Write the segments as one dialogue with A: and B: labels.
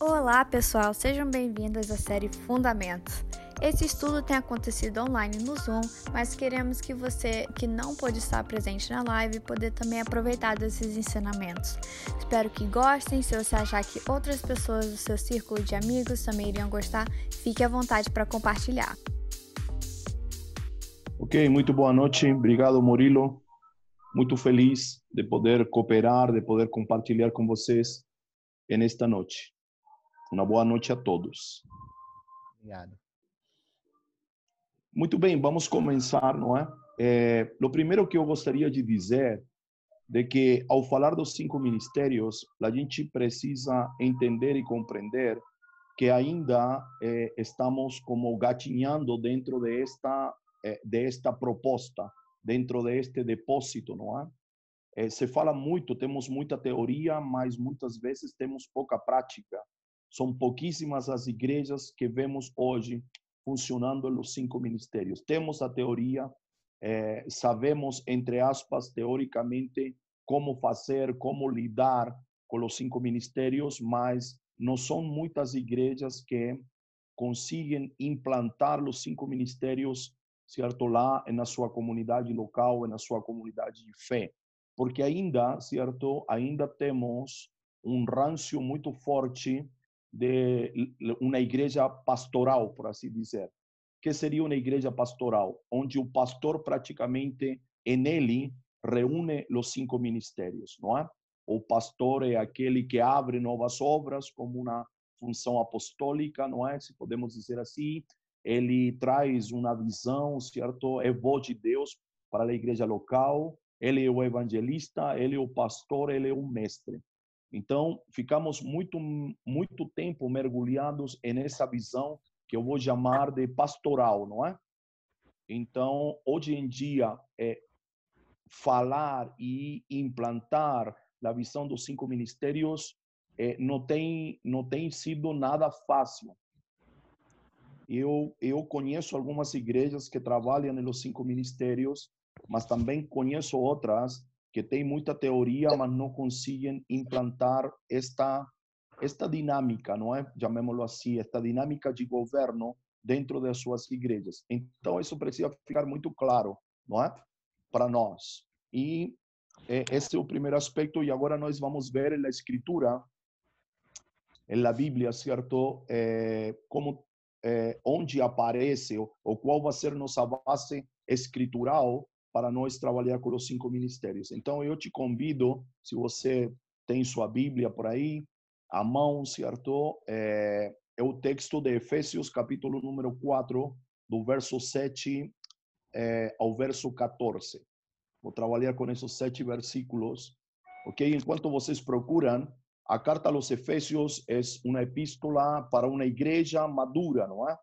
A: Olá, pessoal, sejam bem-vindos à série Fundamentos. Esse estudo tem acontecido online no Zoom, mas queremos que você que não pôde estar presente na live poder também aproveitar desses ensinamentos. Espero que gostem. Se você achar que outras pessoas do seu círculo de amigos também iriam gostar, fique à vontade para compartilhar.
B: Ok, muito boa noite. Obrigado, Murilo. Muito feliz de poder cooperar, de poder compartilhar com vocês nesta noite. Uma boa noite a todos.
C: Obrigado.
B: Muito bem, vamos começar, não é? é? O primeiro que eu gostaria de dizer de que ao falar dos cinco ministérios, a gente precisa entender e compreender que ainda eh, estamos como gatinhando dentro de esta eh, de esta proposta, dentro de este depósito, não é? Eh, se fala muito, temos muita teoria, mas muitas vezes temos pouca prática. São pouquíssimas as igrejas que vemos hoje funcionando nos cinco ministérios. Temos a teoria, eh, sabemos, entre aspas, teoricamente, como fazer, como lidar com os cinco ministérios, mas não são muitas igrejas que conseguem implantar os cinco ministérios, certo, lá na sua comunidade local, na sua comunidade de fé. Porque ainda, certo, ainda temos um ranço muito forte de uma igreja pastoral, por assim dizer. Que seria uma igreja pastoral, onde o pastor praticamente em ele reúne os cinco ministérios, não é? O pastor é aquele que abre novas obras como uma função apostólica, não é? Se podemos dizer assim, ele traz uma visão, certo? É voz de Deus para a igreja local. Ele é o evangelista, ele é o pastor, ele é o mestre. Então, ficamos muito, muito tempo mergulhados nessa visão que eu vou chamar de pastoral, não é? Então, hoje em dia, é, falar e implantar a visão dos cinco ministérios é, não tem não tem sido nada fácil. Eu eu conheço algumas igrejas que trabalham nos cinco ministérios, mas também conheço outras que têm muita teoria, mas não conseguem implantar esta esta dinâmica, não é? Chamémoslo assim, esta dinâmica de governo dentro das suas igrejas. Então isso precisa ficar muito claro, não é? Para nós. E esse é o primeiro aspecto e agora nós vamos ver na escritura, na Bíblia, certo? É, como é, onde aparece ou qual vai ser nossa base escritural para nós trabalhar com os cinco ministérios. Então, eu te convido, se você tem sua Bíblia por aí, a mão, certo? É, é o texto de Efésios, capítulo número 4, do verso 7 é, ao verso 14. Vou trabalhar com esses sete versículos, ok? Enquanto vocês procuram, a carta aos Efésios é uma epístola para uma igreja madura, não é?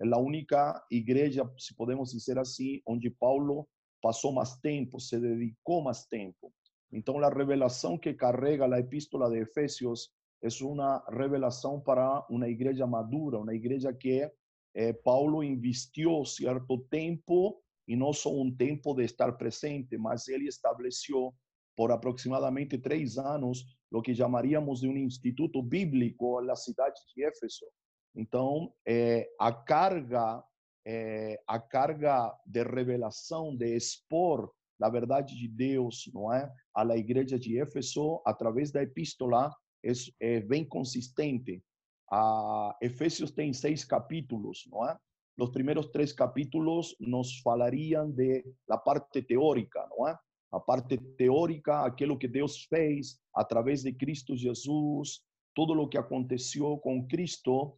B: É a única igreja, se podemos dizer assim, onde Paulo passou mais tempo, se dedicou mais tempo. Então, a revelação que carrega a epístola de Efésios é uma revelação para uma igreja madura, uma igreja que eh, Paulo investiu certo tempo e não só um tempo de estar presente, mas ele estabeleceu por aproximadamente três anos o que chamaríamos de um instituto bíblico na cidade de Éfeso. Então, eh, a carga é, a carga de revelação, de expor a verdade de Deus, não é, à igreja de Éfeso através da epístola é, é bem consistente. A Efésios tem seis capítulos, não é? Os primeiros três capítulos nos falariam de da parte teórica, não é? A parte teórica, aquilo que Deus fez através de Cristo Jesus, tudo o que aconteceu com Cristo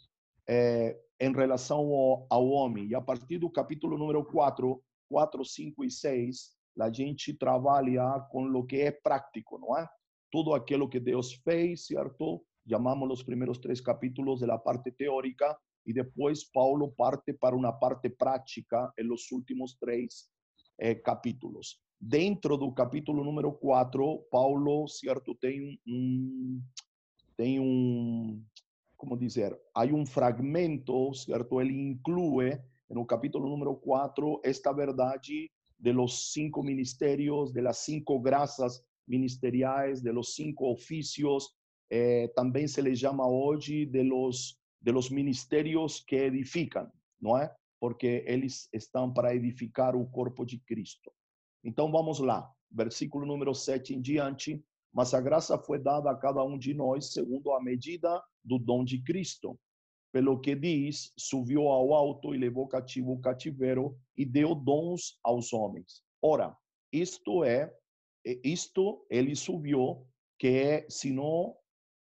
B: é, em relação ao, ao, homem. E a partir do capítulo número 4, 4, 5 e 6, a gente trabalha com o que é prático, não é? Tudo aquilo que Deus fez, certo? Chamamos os primeiros três capítulos da parte teórica e depois Paulo parte para uma parte prática em los últimos três eh, capítulos. Dentro do capítulo número 4, Paulo, certo, tem um, tem um, como dizer, há um fragmento, certo? Ele inclui no capítulo número 4 esta verdade de los cinco ministerios, de las cinco graças ministeriais, de los cinco oficios eh, se lhe chama hoje de los, de los ministérios que edificam, não é? Porque eles estão para edificar o corpo de Cristo. Então vamos lá, versículo número 7 em diante. Mas a graça foi dada a cada um de nós segundo a medida do dom de Cristo. Pelo que diz, subiu ao alto e levou cativo o cativeiro e deu dons aos homens. Ora, isto é, isto ele subiu, que é, senão,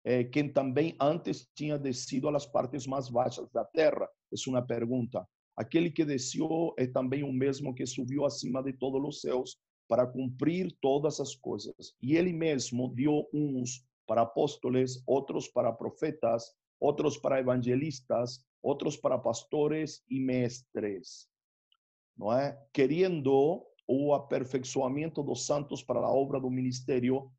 B: é, quem também antes tinha descido às partes mais baixas da terra? É uma pergunta. Aquele que desceu é também o mesmo que subiu acima de todos os céus para cumprir todas as coisas. E ele mesmo deu uns para apóstolos, outros para profetas, outros para evangelistas, outros para pastores e mestres. Não é? Querendo o aperfeiçoamento dos santos para a obra do ministério,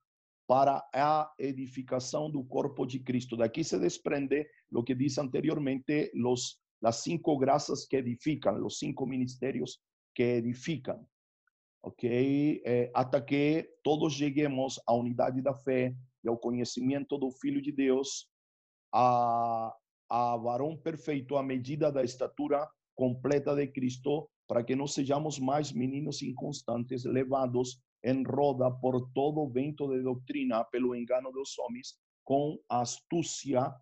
B: para a edificação do corpo de Cristo. Daqui se desprende o que disse anteriormente, los, las cinco graças que edificam, os cinco ministérios que edificam ok? É, até que todos cheguemos à unidade da fé e ao conhecimento do Filho de Deus, a, a varão perfeito à medida da estatura completa de Cristo, para que não sejamos mais meninos inconstantes, levados em roda por todo vento de doutrina, pelo engano dos homens, com astúcia,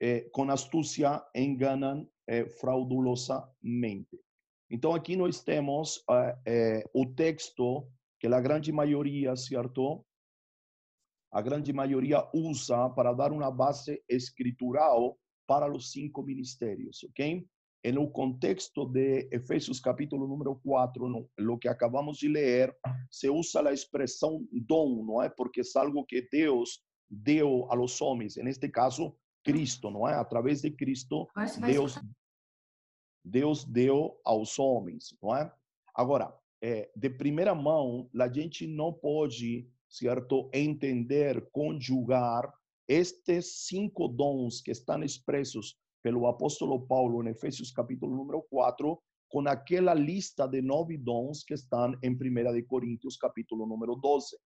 B: eh, com astúcia enganam eh, fraudulosamente. Então, aqui nós temos é, o texto que a grande maioria, certo? A grande maioria usa para dar uma base escritural para os cinco ministérios, ok? E no contexto de Efésios capítulo número 4, no, lo que acabamos de ler, se usa a expressão dom, não é? Porque é algo que Deus deu aos homens, neste caso, Cristo, não é? Através de Cristo, Deus Deus deu aos homens, não é? Agora, é, de primeira mão, a gente não pode, certo, entender, conjugar estes cinco dons que estão expressos pelo apóstolo Paulo em Efésios capítulo número 4, com aquela lista de nove dons que estão em 1 de Coríntios capítulo número 12.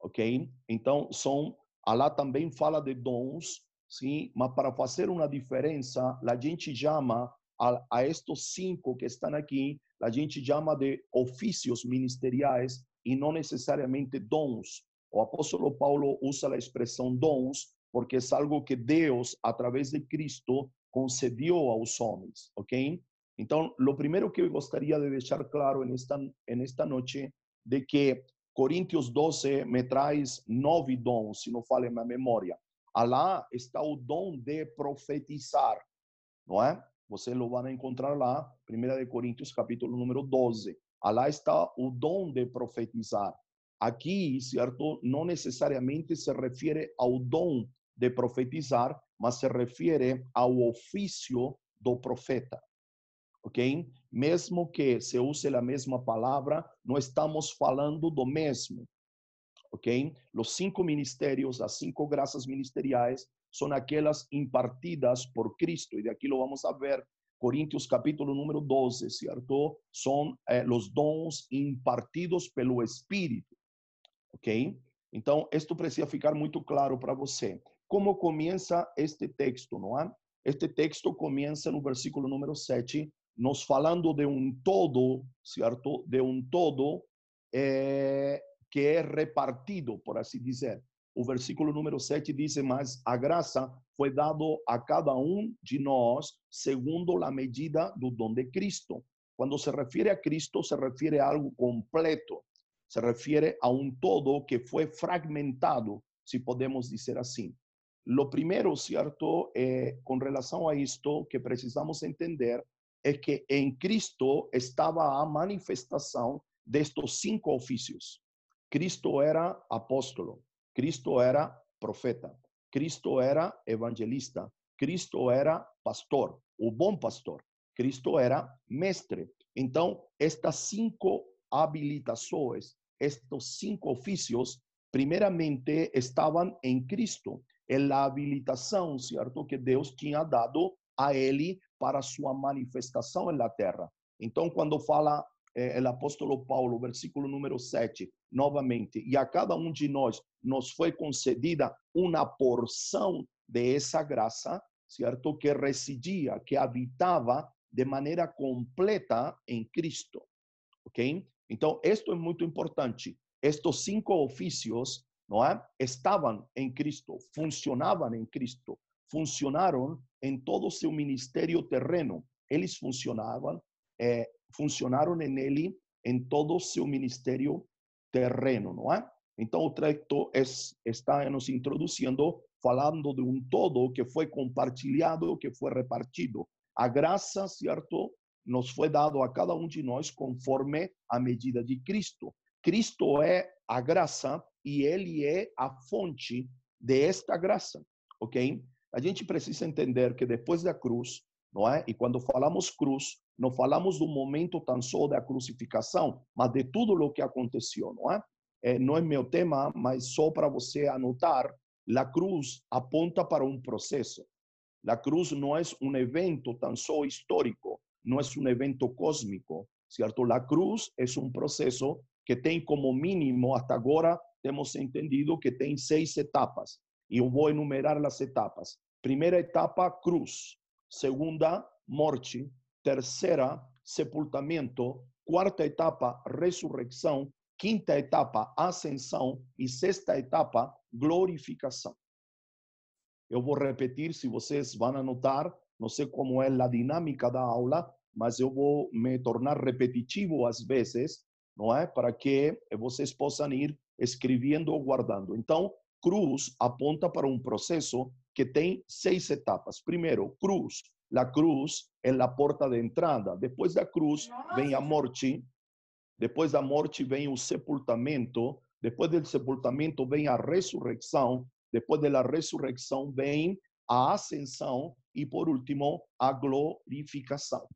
B: Ok? Então, são, lá também fala de dons, sim, mas para fazer uma diferença, a gente chama a, a estes cinco que estão aqui, a gente chama de ofícios ministeriais e não necessariamente dons. O apóstolo Paulo usa a expressão dons porque é algo que Deus, através de Cristo, concedeu aos homens, ok? Então, o primeiro que eu gostaria de deixar claro nesta, nesta noite, de que Coríntios 12 me traz nove dons, se não falha minha memória. Lá está o dom de profetizar, não é? Você lo vai encontrar lá, 1 de Coríntios, capítulo número 12. Lá está o dom de profetizar. Aqui, certo, não necessariamente se refere ao dom de profetizar, mas se refere ao ofício do profeta. Ok? Mesmo que se use a mesma palavra, não estamos falando do mesmo. Ok? Os cinco ministérios, as cinco graças ministeriais, são aquelas impartidas por Cristo, e de aqui lo vamos a ver, Coríntios capítulo número 12, certo? São eh, os dons impartidos pelo Espírito, ok? Então, isto precisa ficar muito claro para você. Como começa este texto, não é? Este texto começa no versículo número 7, nos falando de um todo, certo? De um todo eh, que é repartido, por assim dizer. O versículo número 7 diz: Mas a graça foi dado a cada um de nós segundo a medida do dom de Cristo. Quando se refere a Cristo, se refere a algo completo, se refere a um todo que foi fragmentado, se podemos dizer assim. Lo primeiro, certo, é, com relação a isto, que precisamos entender é que em Cristo estava a manifestação destes cinco ofícios. Cristo era apóstolo, Cristo era profeta, Cristo era evangelista, Cristo era pastor, o bom pastor, Cristo era mestre. Então, estas cinco habilitações, estes cinco ofícios, primeiramente estavam em Cristo, em la habilitação, certo, que Deus tinha dado a ele para sua manifestação na terra. Então, quando fala eh, o apóstolo Paulo, versículo número 7, novamente, e a cada um de nós nos foi concedida uma porção de essa graça, certo? Que residia, que habitava de maneira completa em Cristo, ok? Então, isto é muito importante. Estes cinco ofícios, não é? Estavam em Cristo, funcionavam em Cristo, funcionaram em todo o seu ministério terreno. Eles funcionavam, eh, funcionaram nele em todo o seu ministério terreno, não é? Então, o texto está nos introduzindo, falando de um todo que foi compartilhado, que foi repartido. A graça, certo, nos foi dado a cada um de nós conforme a medida de Cristo. Cristo é a graça e ele é a fonte desta graça, ok? A gente precisa entender que depois da cruz, não é? E quando falamos cruz, não falamos do momento tão só da crucificação, mas de tudo o que aconteceu, não é? é não é meu tema, mas só para você anotar, a cruz aponta para um processo. A cruz não é um evento tão só histórico, não é um evento cósmico, certo? A cruz é um processo que tem como mínimo, até agora, temos entendido que tem seis etapas. E eu vou enumerar as etapas. Primeira etapa, cruz. Segunda, morte. Terceira, sepultamento. Quarta etapa, ressurreição. Quinta etapa, ascensão. E sexta etapa, glorificação. Eu vou repetir, se vocês vão anotar, não sei como é a dinâmica da aula, mas eu vou me tornar repetitivo às vezes, não é? Para que vocês possam ir escrevendo ou guardando. Então, cruz aponta para um processo que tem seis etapas. Primeiro, cruz. A cruz é a porta de entrada. Depois da cruz vem a morte. Depois da morte vem o sepultamento. Depois do sepultamento vem a ressurreição. Depois da ressurreição vem a ascensão e por último a glorificação.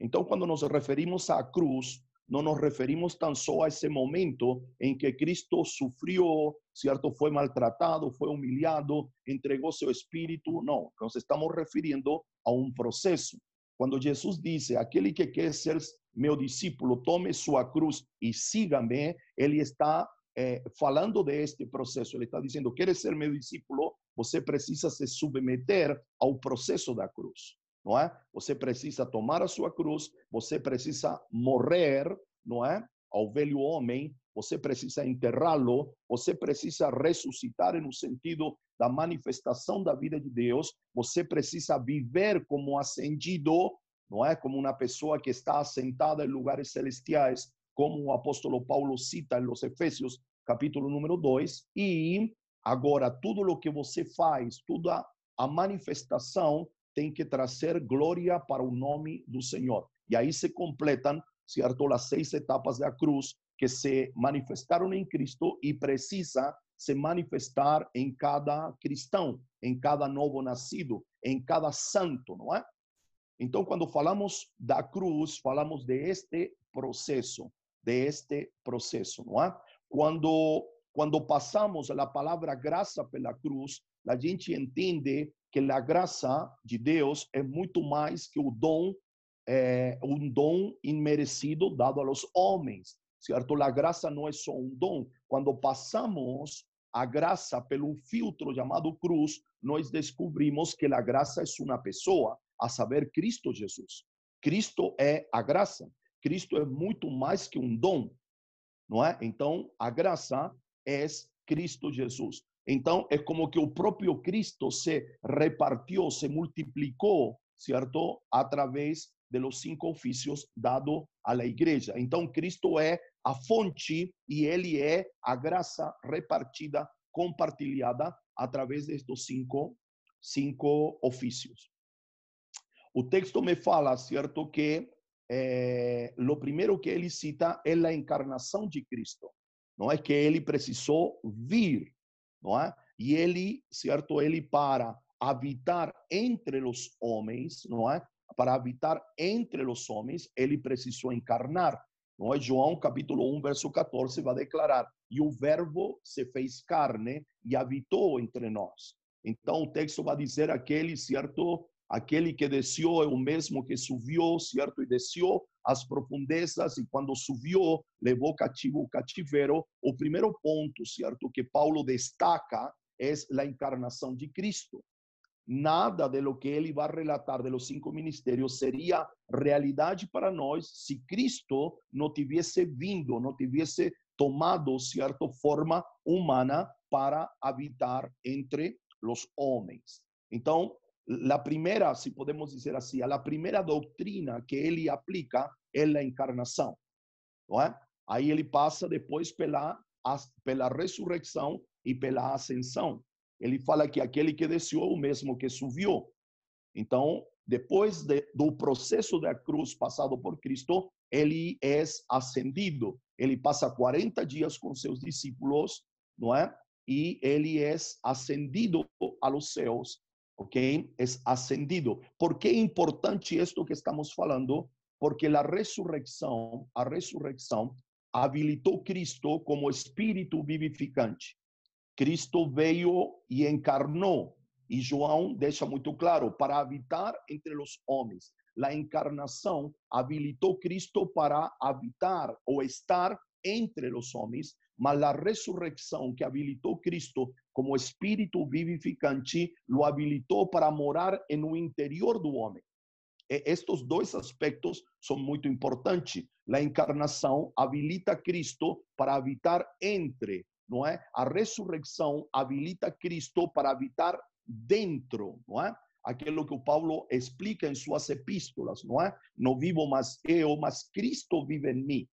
B: Então, quando nos referimos à cruz, não nos referimos tão só a esse momento em que Cristo sofreu, certo? Foi maltratado, foi humilhado, entregou seu espírito. Não, nos estamos referindo a um processo. Quando Jesus disse: Aquele que quer ser meu discípulo, tome sua cruz e siga-me, ele está eh, falando de este processo. Ele está dizendo: Quer ser meu discípulo? Você precisa se submeter ao processo da cruz não é? Você precisa tomar a sua cruz, você precisa morrer, não é? Ao velho homem, você precisa enterrá-lo, você precisa ressuscitar no sentido da manifestação da vida de Deus, você precisa viver como ascendido, não é? Como uma pessoa que está assentada em lugares celestiais, como o apóstolo Paulo cita em los Efésios, capítulo número 2, e agora tudo o que você faz, toda a manifestação tem que trazer glória para o nome do Senhor. E aí se completam, certo, as seis etapas da cruz que se manifestaram em Cristo e precisa se manifestar em cada cristão, em cada novo nascido, em cada santo, não é? Então, quando falamos da cruz, falamos de este processo, de este processo, não é? Quando quando passamos a palavra graça pela cruz, a gente entende que a graça de Deus é muito mais que o dom, é, um dom imerecido dado aos homens, certo? A graça não é só um dom. Quando passamos a graça pelo filtro chamado cruz, nós descobrimos que a graça é uma pessoa, a saber, Cristo Jesus. Cristo é a graça. Cristo é muito mais que um dom, não é? Então, a graça é Cristo Jesus. Então, é como que o próprio Cristo se repartiu, se multiplicou, certo? Através de los cinco ofícios dado à igreja. Então, Cristo é a fonte e ele é a graça repartida, compartilhada através destes cinco, cinco ofícios. O texto me fala, certo, que eh, o primeiro que ele cita é a encarnação de Cristo. Não é que ele precisou vir não é? E ele, certo, ele para habitar entre os homens, não é? Para habitar entre os homens, ele precisou encarnar. Não é? João capítulo 1, verso 14 vai declarar: "E o verbo se fez carne e habitou entre nós". Então o texto vai dizer aquele, certo, aquele que desceu é o mesmo que subiu, certo, e desceu as profundezas e quando subiu, levou cativo o cativeiro. O primeiro ponto, certo, que Paulo destaca é a encarnação de Cristo. Nada de lo que ele vai relatar de los cinco ministérios seria realidade para nós se Cristo não tivesse vindo, não tivesse tomado, certo, forma humana para habitar entre os homens. Então, a primeira, se podemos dizer assim, a primeira doutrina que ele aplica é a encarnação, não é? Aí ele passa depois pela pela ressurreição e pela ascensão. Ele fala que aquele que desceu o mesmo que subiu. Então, depois de, do processo da cruz passado por Cristo, ele é ascendido. Ele passa 40 dias com seus discípulos, não é? E ele é ascendido aos céus ok? É ascendido. ¿Por que é importante isto que estamos falando? Porque a ressurreição, a ressurreição habilitou Cristo como espírito vivificante. Cristo veio e encarnou. E João deixa muito claro, para habitar entre os homens. A encarnação habilitou Cristo para habitar ou estar entre os homens, mas a ressurreição que habilitou Cristo como espírito vivificante, lo habilitou para morar no interior do homem. E estes dois aspectos são muito importantes. A encarnação habilita Cristo para habitar entre, não é? A ressurreição habilita Cristo para habitar dentro, não é? Aquilo que o Paulo explica em suas epístolas, não é? Não vivo mais eu, mas Cristo vive em mim.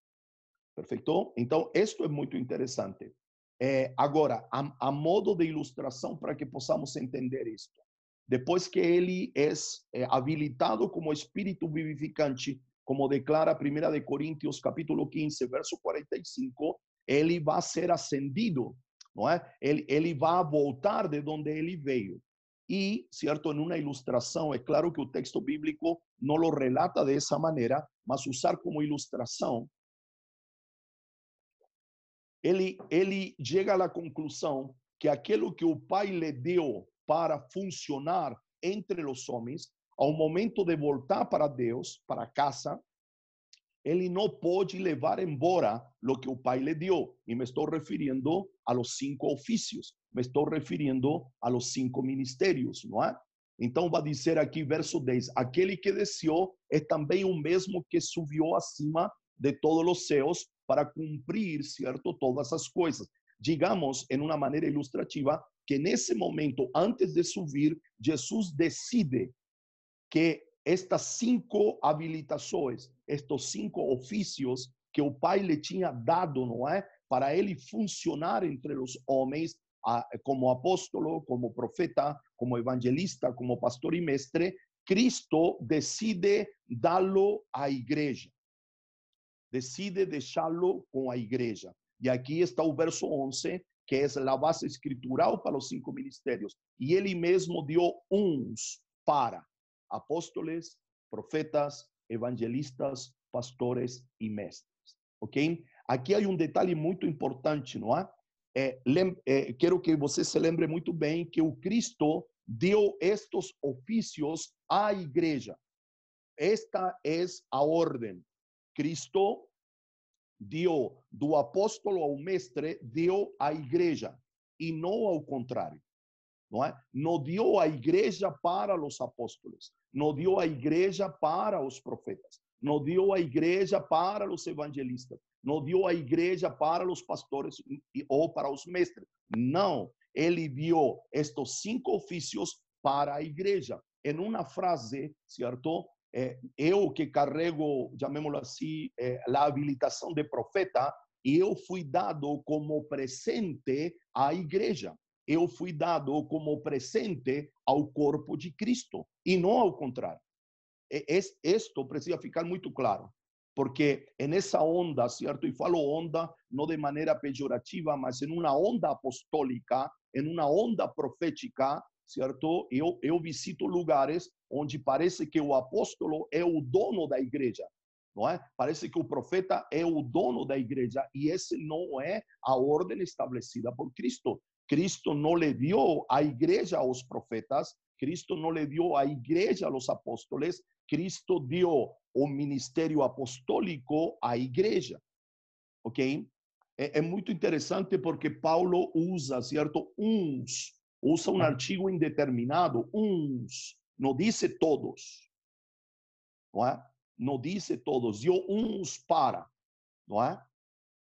B: Perfeito? Então, isto é muito interessante. É, agora, a, a, modo de ilustração para que possamos entender isto. Depois que ele é, é habilitado como espírito vivificante, como declara 1 de Coríntios capítulo 15, verso 45, ele vai ser ascendido, não é? Ele, ele vai voltar de onde ele veio. E, certo, em uma ilustração, é claro que o texto bíblico não lo relata dessa maneira, mas usar como ilustração, ele, ele chega à conclusão que aquilo que o pai lhe deu para funcionar entre os homens, ao momento de voltar para Deus, para casa, ele não pode levar embora o que o pai lhe deu. E me estou referindo a los cinco ofícios, me estou referindo a los cinco ministérios, não é? Então vai dizer aqui, verso 10: aquele que desceu é também o mesmo que subiu acima de todos os céus para cumprir, certo, todas as coisas. Digamos, em uma maneira ilustrativa, que nesse momento, antes de subir, Jesus decide que estas cinco habilitações, estes cinco ofícios que o Pai lhe tinha dado, não é? Para ele funcionar entre os homens, como apóstolo, como profeta, como evangelista, como pastor e mestre, Cristo decide dá-lo à igreja decide deixá-lo com a igreja. E aqui está o verso 11, que é a base escritural para os cinco ministérios. E ele mesmo deu uns para apóstolos, profetas, evangelistas, pastores e mestres. Ok? Aqui há um detalhe muito importante, não é? é, é quero que você se lembre muito bem que o Cristo deu estes ofícios à igreja. Esta é a ordem. Cristo deu do apóstolo ao mestre, deu à igreja, e não ao contrário. Não é? Não deu a igreja para os apóstolos, não deu a igreja para os profetas, não deu a igreja para os evangelistas, não deu a igreja para os pastores ou para os mestres. Não, ele deu estes cinco ofícios para a igreja. Em uma frase, certo? É, eu que carrego, chamémoslo assim, é, a habilitação de profeta, eu fui dado como presente à igreja. Eu fui dado como presente ao corpo de Cristo e não ao contrário. Isto precisa ficar muito claro, porque nessa onda, certo? E falo onda não de maneira pejorativa, mas em uma onda apostólica, em uma onda profética, certo? Eu, eu visito lugares onde parece que o apóstolo é o dono da igreja, não é? Parece que o profeta é o dono da igreja e esse não é a ordem estabelecida por Cristo. Cristo não lhe deu a igreja aos profetas, Cristo não lhe deu a igreja aos apóstolos, Cristo deu o ministério apostólico à igreja, ok? É, é, muito interessante porque Paulo usa, certo, uns, usa um artigo indeterminado, uns, não disse todos, não é? Não disse todos, e uns para, não é?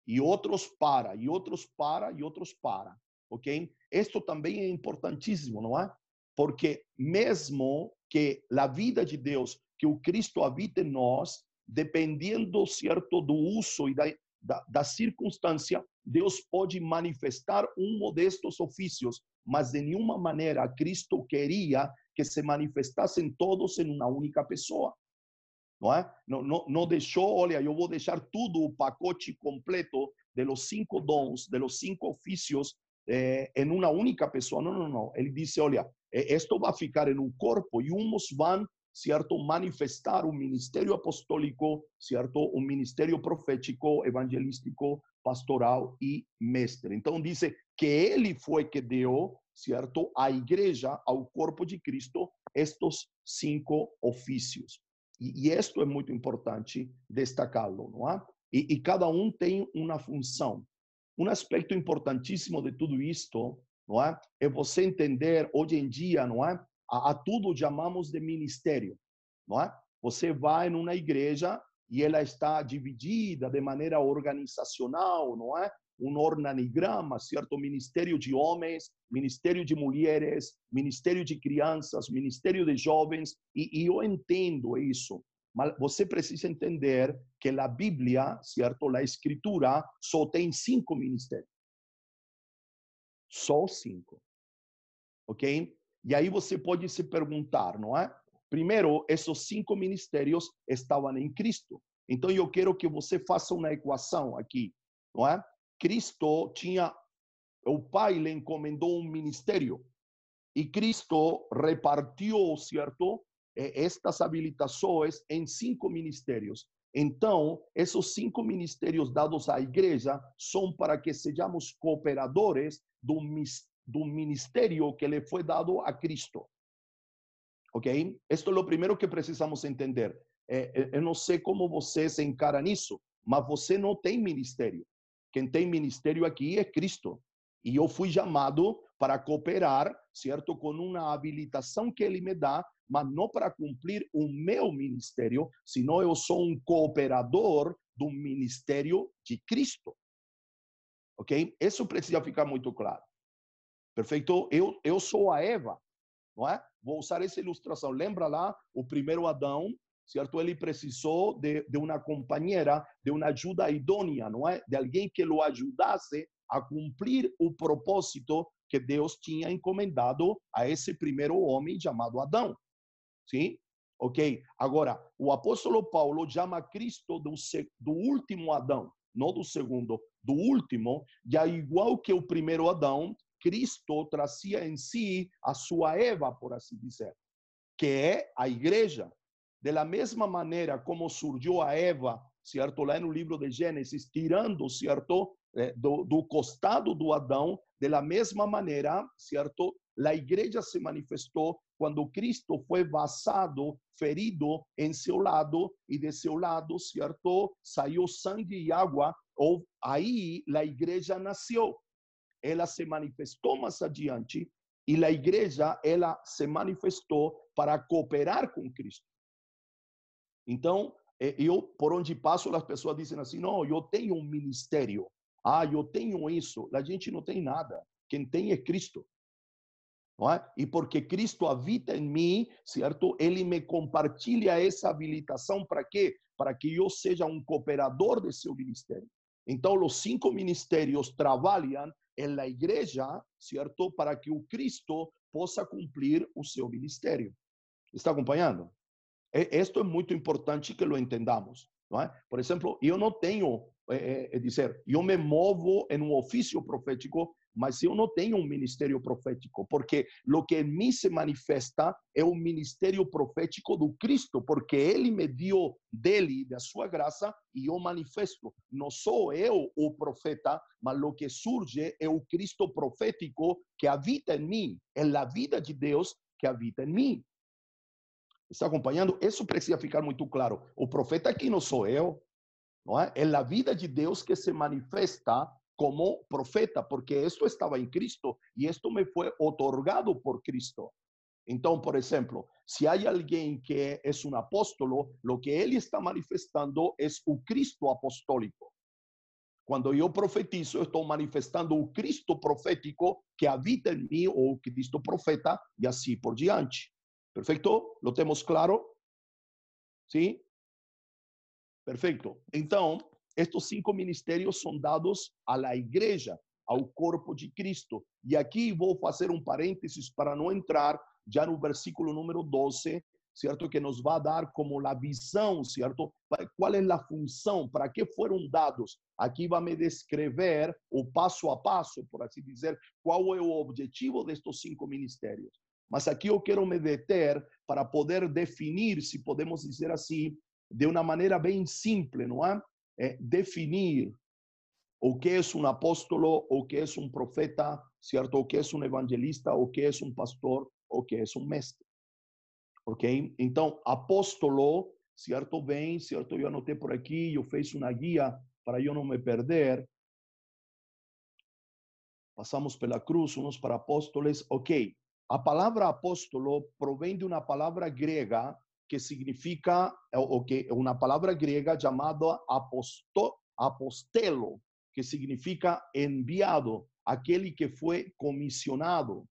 B: E outros para, e outros para, e outros para, ok? Isto também é importantíssimo, não é? Porque mesmo que a vida de Deus, que o Cristo habita em nós, dependendo, certo, do uso e da, da, da circunstância, Deus pode manifestar um destes ofícios, mas de nenhuma maneira Cristo queria que se manifestassem todos em uma única pessoa. Não é? Não, não, não deixou, olha, eu vou deixar tudo, o pacote completo de los cinco dons, de los cinco ofícios, eh, em uma única pessoa. Não, não, não. Ele disse, olha, isto vai ficar em um corpo e uns vão certo, manifestar um ministério apostólico, certo, um ministério profético, evangelístico, pastoral e mestre. Então diz que ele foi que deu, certo, à igreja, ao corpo de Cristo, estes cinco ofícios. E, e isto é muito importante destacá-lo, não é? E, e cada um tem uma função. Um aspecto importantíssimo de tudo isto, não é? É você entender hoje em dia, não é? a, a tudo chamamos de ministério, não é? Você vai numa igreja e ela está dividida de maneira organizacional, não é? Um organigrama, certo? Ministério de homens, ministério de mulheres, ministério de crianças, ministério de jovens, e, e eu entendo isso. Mas você precisa entender que a Bíblia, certo? A Escritura só tem cinco ministérios. Só cinco. Ok? E aí você pode se perguntar, não é? Primeiro, esses cinco ministérios estavam em Cristo. Então eu quero que você faça uma equação aqui, não é? Cristo tinha, o Pai lhe encomendou um ministério e Cristo repartiu, certo? Estas habilitações em cinco ministérios. Então, esses cinco ministérios dados à igreja são para que sejamos cooperadores do, do ministério que lhe foi dado a Cristo. Ok? Esto é o primeiro que precisamos entender. Eu não sei como você se encara mas você não tem ministério. Quem tem ministério aqui é Cristo. E eu fui chamado para cooperar, certo, com uma habilitação que Ele me dá, mas não para cumprir o meu ministério, senão eu sou um cooperador do ministério de Cristo. Ok? Isso precisa ficar muito claro. Perfeito? Eu, eu sou a Eva, não é? Vou usar essa ilustração. Lembra lá o primeiro Adão, certo? Ele precisou de, de uma companheira, de uma ajuda idônea, não é? De alguém que o ajudasse a cumprir o propósito que Deus tinha encomendado a esse primeiro homem chamado Adão. Sim? Ok? Agora, o apóstolo Paulo chama Cristo do, do último Adão, não do segundo, do último, já igual que o primeiro Adão, Cristo trazia em si a sua Eva, por assim dizer, que é a igreja. De la mesma maneira como surgiu a Eva, certo, lá no livro de Gênesis, tirando, certo, eh, do, do costado do Adão, de la mesma maneira, certo, a igreja se manifestou quando Cristo foi vazado, ferido em seu lado, e de seu lado, certo, saiu sangue e água, ou aí a igreja nasceu ela se manifestou mais adiante e a igreja ela se manifestou para cooperar com Cristo. Então, eu por onde passo as pessoas dizem assim: "Não, eu tenho um ministério. Ah, eu tenho isso". A gente não tem nada. Quem tem é Cristo. É? E porque Cristo habita em mim, certo? Ele me compartilha essa habilitação para quê? Para que eu seja um cooperador de seu ministério. Então, os cinco ministérios trabalham la igreja, certo? Para que o Cristo possa cumprir o seu ministério. Está acompanhando? Isto é muito importante que lo entendamos. Por exemplo, eu não tenho, é, é dizer, eu me movo em um ofício profético mas eu não tenho um ministério profético, porque o que em mim se manifesta é o ministério profético do Cristo, porque Ele me deu dele, da sua graça, e eu manifesto. Não sou eu o profeta, mas o que surge é o Cristo profético que habita em mim, é a vida de Deus que habita em mim. Está acompanhando? Isso precisa ficar muito claro. O profeta aqui não sou eu, não é? É a vida de Deus que se manifesta como profeta, porque esto estava em Cristo e esto me foi otorgado por Cristo. Então, por exemplo, se há alguém que é um apóstolo, o que ele está manifestando é o Cristo apostólico. Quando eu profetizo, estou manifestando o Cristo profético que habita em mim, ou o Cristo profeta, e assim por diante. Perfeito? Lo temos claro? Sim? Perfeito. Então, estes cinco ministérios são dados à igreja, ao corpo de Cristo. E aqui vou fazer um parênteses para não entrar já no versículo número 12, certo? Que nos vai dar como a visão, certo? Qual é a função, para que foram dados. Aqui vai me descrever o passo a passo, por assim dizer, qual é o objetivo destes cinco ministérios. Mas aqui eu quero me deter para poder definir, se podemos dizer assim, de uma maneira bem simples, não é? é definir o que é um apóstolo, o que é um profeta, certo? O que é um evangelista, o que é um pastor, o que é um mestre. Ok? Então, apóstolo, certo? Bem, certo? Eu anotei por aqui, eu fiz uma guia para eu não me perder. Passamos pela cruz, uns para apóstolos. Ok. A palavra apóstolo provém de uma palavra grega que significa, o que uma palavra grega chamada aposto, apostelo, que significa enviado, aquele que foi comissionado,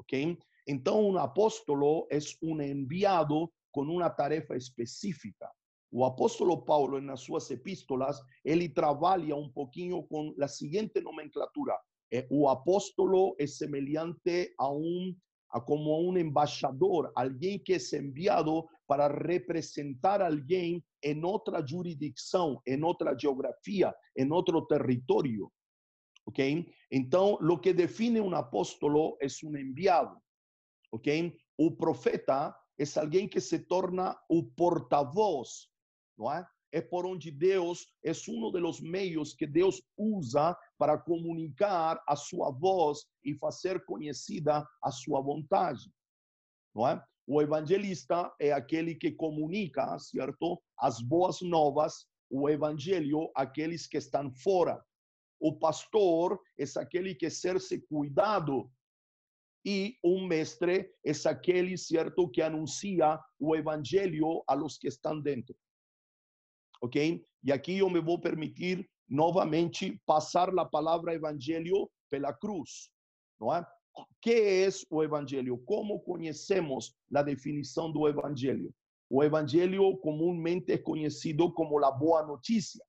B: ok? Então, um apóstolo é um enviado com uma tarefa específica. O apóstolo Paulo, nas suas epístolas, ele trabalha um pouquinho com a seguinte nomenclatura. É, o apóstolo é semelhante a um a como um embaixador, alguém que é enviado para representar alguém em outra jurisdição, em outra geografia, em outro território. Ok? Então, o que define um apóstolo é um enviado. Ok? O profeta é alguém que se torna o porta-voz, não é? É por onde Deus é um dos meios que Deus usa para comunicar a sua voz e fazer conhecida a sua vontade, não é? O evangelista é aquele que comunica, certo? As boas novas, o evangelho, aqueles que estão fora. O pastor é aquele que ser-se cuidado e um mestre é aquele, certo, que anuncia o evangelho a los que estão dentro. Ok? E aqui eu me vou permitir novamente passar a palavra evangelho pela cruz, não é? O que é o evangelho? Como conhecemos a definição do evangelho? O evangelho comumente é conhecido como a boa notícia.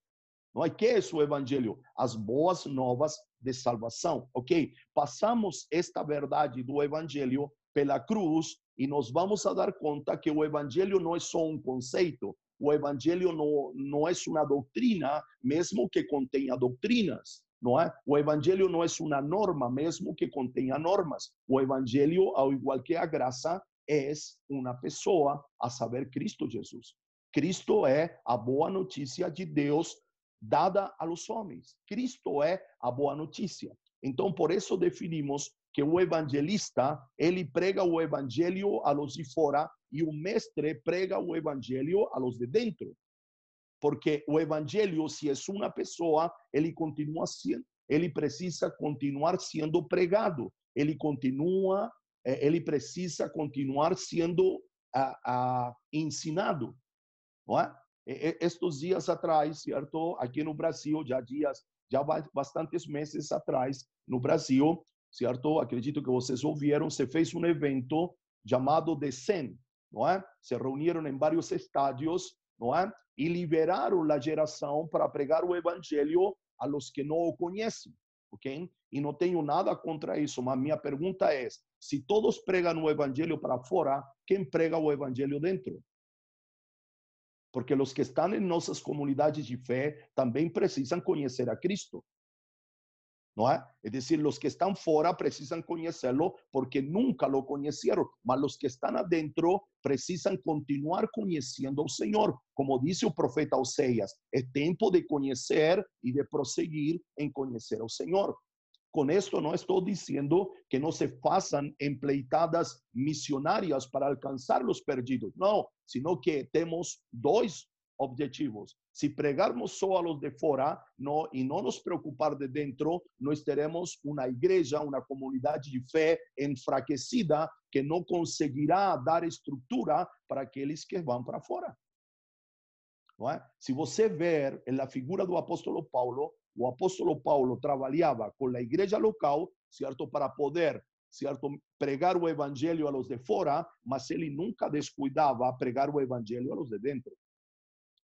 B: Não é que é o evangelho? As boas novas de salvação, ok? Passamos esta verdade do evangelho pela cruz e nós vamos a dar conta que o evangelho não é só um conceito, o evangelho não, não é uma doutrina, mesmo que contenha doutrinas não é? O evangelho não é uma norma, mesmo que contenha normas. O evangelho, ao igual que a graça, é uma pessoa, a saber, Cristo Jesus. Cristo é a boa notícia de Deus dada aos homens. Cristo é a boa notícia. Então, por isso definimos que o evangelista, ele prega o evangelho a los de fora e o mestre prega o evangelho a los de dentro porque o evangelho, se é uma pessoa, ele continua sendo, ele precisa continuar sendo pregado, ele continua, eh, ele precisa continuar sendo a, a, ensinado, não é? Estes dias atrás, certo? Aqui no Brasil, já dias, já bastantes meses atrás, no Brasil, certo? Acredito que vocês ouviram, se fez um evento chamado Descen, não é? Se reuniram em vários estádios não é? E liberaram a geração para pregar o evangelho a los que não o conhecem, ok? E não tenho nada contra isso, mas minha pergunta é: se todos pregam o evangelho para fora, quem prega o evangelho dentro? Porque os que estão em nossas comunidades de fé também precisam conhecer a Cristo não é? É decir, os que estão fora precisam conhecê-lo porque nunca lo conheceram, mas os que estão adentro precisam continuar conhecendo o Senhor. Como disse o profeta Oséias, é tempo de conhecer e de prosseguir em conhecer o Senhor. Com esto não estou dizendo que não se façam empleitadas missionárias para alcançar os perdidos. Não, sino que temos dois objetivos. Se pregarmos só a los de fora no, e não nos preocupar de dentro, nós teremos uma igreja, uma comunidade de fé enfraquecida que não conseguirá dar estrutura para aqueles que vão para fora. Não é? Se você ver na figura do apóstolo Paulo, o apóstolo Paulo trabalhava com a igreja local, certo, para poder, certo, pregar o evangelho a los de fora, mas ele nunca descuidava pregar o evangelho a los de dentro.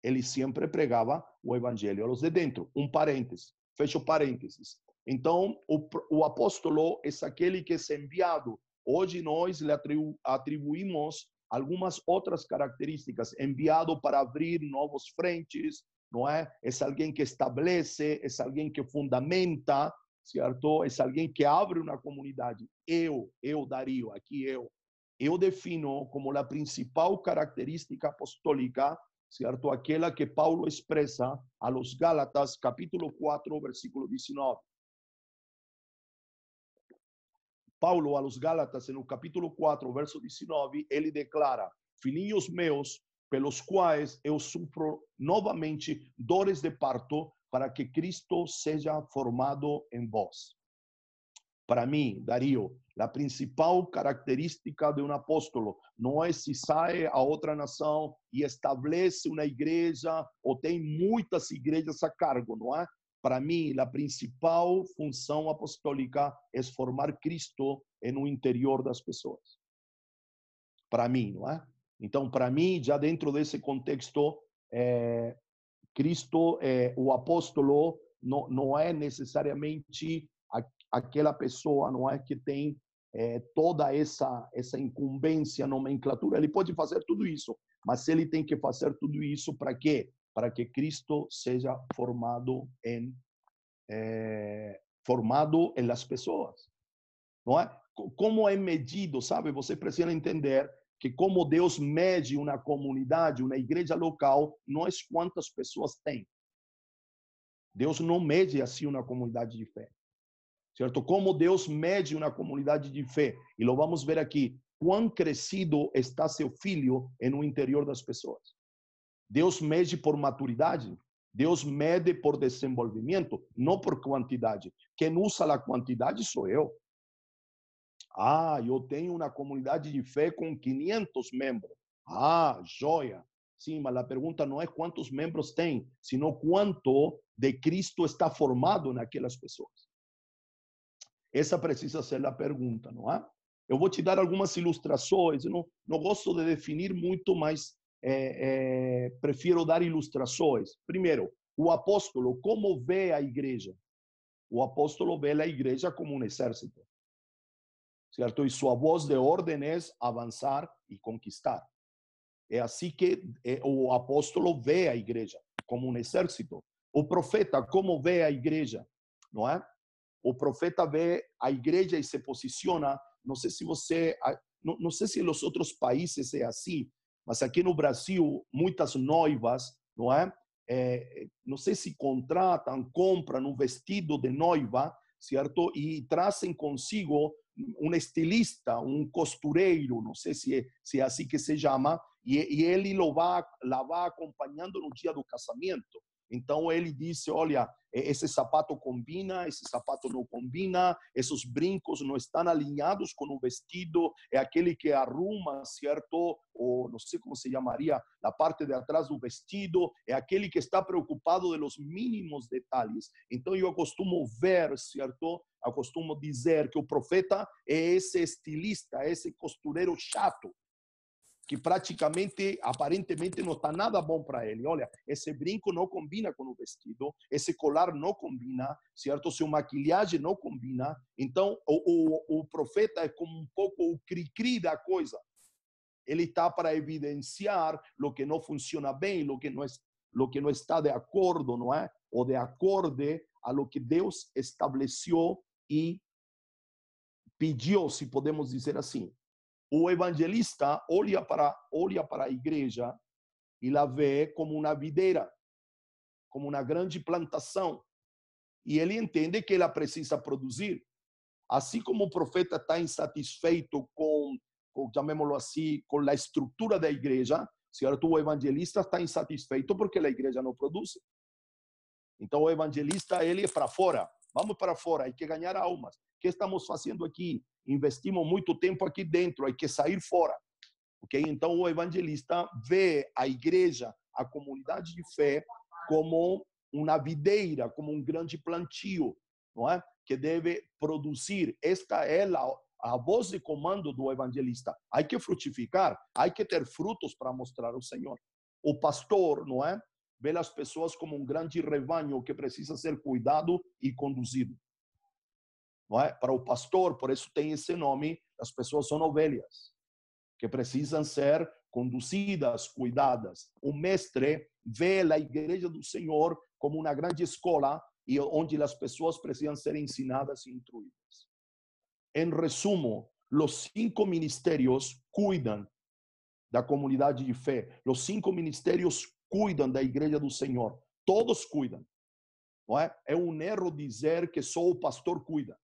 B: Ele sempre pregava o evangelho a los de dentro. Um parênteses, fecho parênteses. Então, o, o apóstolo é aquele que é enviado. Hoje nós lhe atribu atribuímos algumas outras características. Enviado para abrir novos frentes, não é? É alguém que estabelece, é alguém que fundamenta, certo? É alguém que abre uma comunidade. Eu, eu, Dario, aqui eu, eu defino como a principal característica apostólica, certo? Aquela que Paulo expressa a los Gálatas, capítulo 4, versículo 19. Paulo a los Gálatas, no capítulo 4, verso 19, ele declara: Filhinhos meus, pelos quais eu sofro novamente dores de parto, para que Cristo seja formado em vós. Para mim, Dario, a principal característica de um apóstolo não é se sai a outra nação e estabelece uma igreja ou tem muitas igrejas a cargo, não é? Para mim, a principal função apostólica é formar Cristo no interior das pessoas. Para mim, não é? Então, para mim, já dentro desse contexto, é, Cristo, é, o apóstolo, não, não é necessariamente aquela pessoa, não é que tem é, toda essa essa incumbência, nomenclatura. Ele pode fazer tudo isso, mas ele tem que fazer tudo isso para quê? Para que Cristo seja formado em é, formado em las pessoas, não é? Como é medido, sabe? Você precisa entender que como Deus mede uma comunidade, uma igreja local, não é quantas pessoas tem. Deus não mede assim uma comunidade de fé. Certo? Como Deus mede uma comunidade de fé. E lo vamos ver aqui. Quão crescido está seu filho no interior das pessoas. Deus mede por maturidade. Deus mede por desenvolvimento, não por quantidade. Quem usa a quantidade sou eu. Ah, eu tenho uma comunidade de fé com 500 membros. Ah, joia. Sim, mas a pergunta não é quantos membros tem, sino quanto de Cristo está formado naquelas pessoas. Essa precisa ser a pergunta, não é? Eu vou te dar algumas ilustrações. Não, não gosto de definir muito, mas é, é, prefiro dar ilustrações. Primeiro, o apóstolo, como vê a igreja? O apóstolo vê a igreja como um exército certo? E sua voz de ordem é avançar e conquistar. É assim que eh, o apóstolo vê a igreja, como um exército. O profeta, como vê a igreja, não é? O profeta vê a igreja e se posiciona. Não sei se você, não, não sei se nos outros países é assim, mas aqui no Brasil, muitas noivas, não é? é não sei se contratam, compram vestido de noiva, certo? E trazem consigo um estilista, um costureiro, não sei se é, se que se chama, e, e ele lo vai, la vai acompanhando no dia do casamento. Então ele disse: Olha, esse sapato combina, esse sapato não combina, esses brincos não estão alinhados com o vestido, é aquele que arruma, certo? Ou não sei como se chamaria, a parte de atrás do vestido, é aquele que está preocupado de los mínimos detalhes. Então eu costumo ver, certo? Eu costumo dizer que o profeta é esse estilista, esse costureiro chato, que praticamente, aparentemente, não está nada bom para ele. Olha, esse brinco não combina com o vestido, esse colar não combina, certo? Sua maquilhagem não combina. Então, o, o, o profeta é como um pouco o cri-cri da coisa. Ele está para evidenciar o que não funciona bem, o que não, é, que não está de acordo, não é? Ou de acorde a lo que Deus estabeleceu e pediu, se podemos dizer assim o evangelista olha para olha para a igreja e la vê como uma videira, como uma grande plantação. e ele entende que ela precisa produzir. Assim como o profeta está insatisfeito com, com chamémoslo assim, com a estrutura da igreja, certo? O evangelista está insatisfeito porque a igreja não produz. Então o evangelista ele é para fora. Vamos para fora, hay que ganhar almas. O que estamos fazendo aqui? Investimos muito tempo aqui dentro, hay que sair fora. Ok? Então o evangelista vê a igreja, a comunidade de fé, como uma videira, como um grande plantio, não é? Que deve produzir. Esta é a, a voz de comando do evangelista. Há que frutificar, há que ter frutos para mostrar o Senhor. O pastor, não é? Vê as pessoas como um grande rebanho que precisa ser cuidado e conduzido. É? Para o pastor, por isso tem esse nome, as pessoas são ovelhas, que precisam ser conduzidas, cuidadas. O mestre vê a igreja do Senhor como uma grande escola e onde as pessoas precisam ser ensinadas e instruídas. Em resumo, os cinco ministérios cuidam da comunidade de fé. Os cinco ministérios cuidam da igreja do Senhor. Todos cuidam. Não é? é um erro dizer que só o pastor cuida.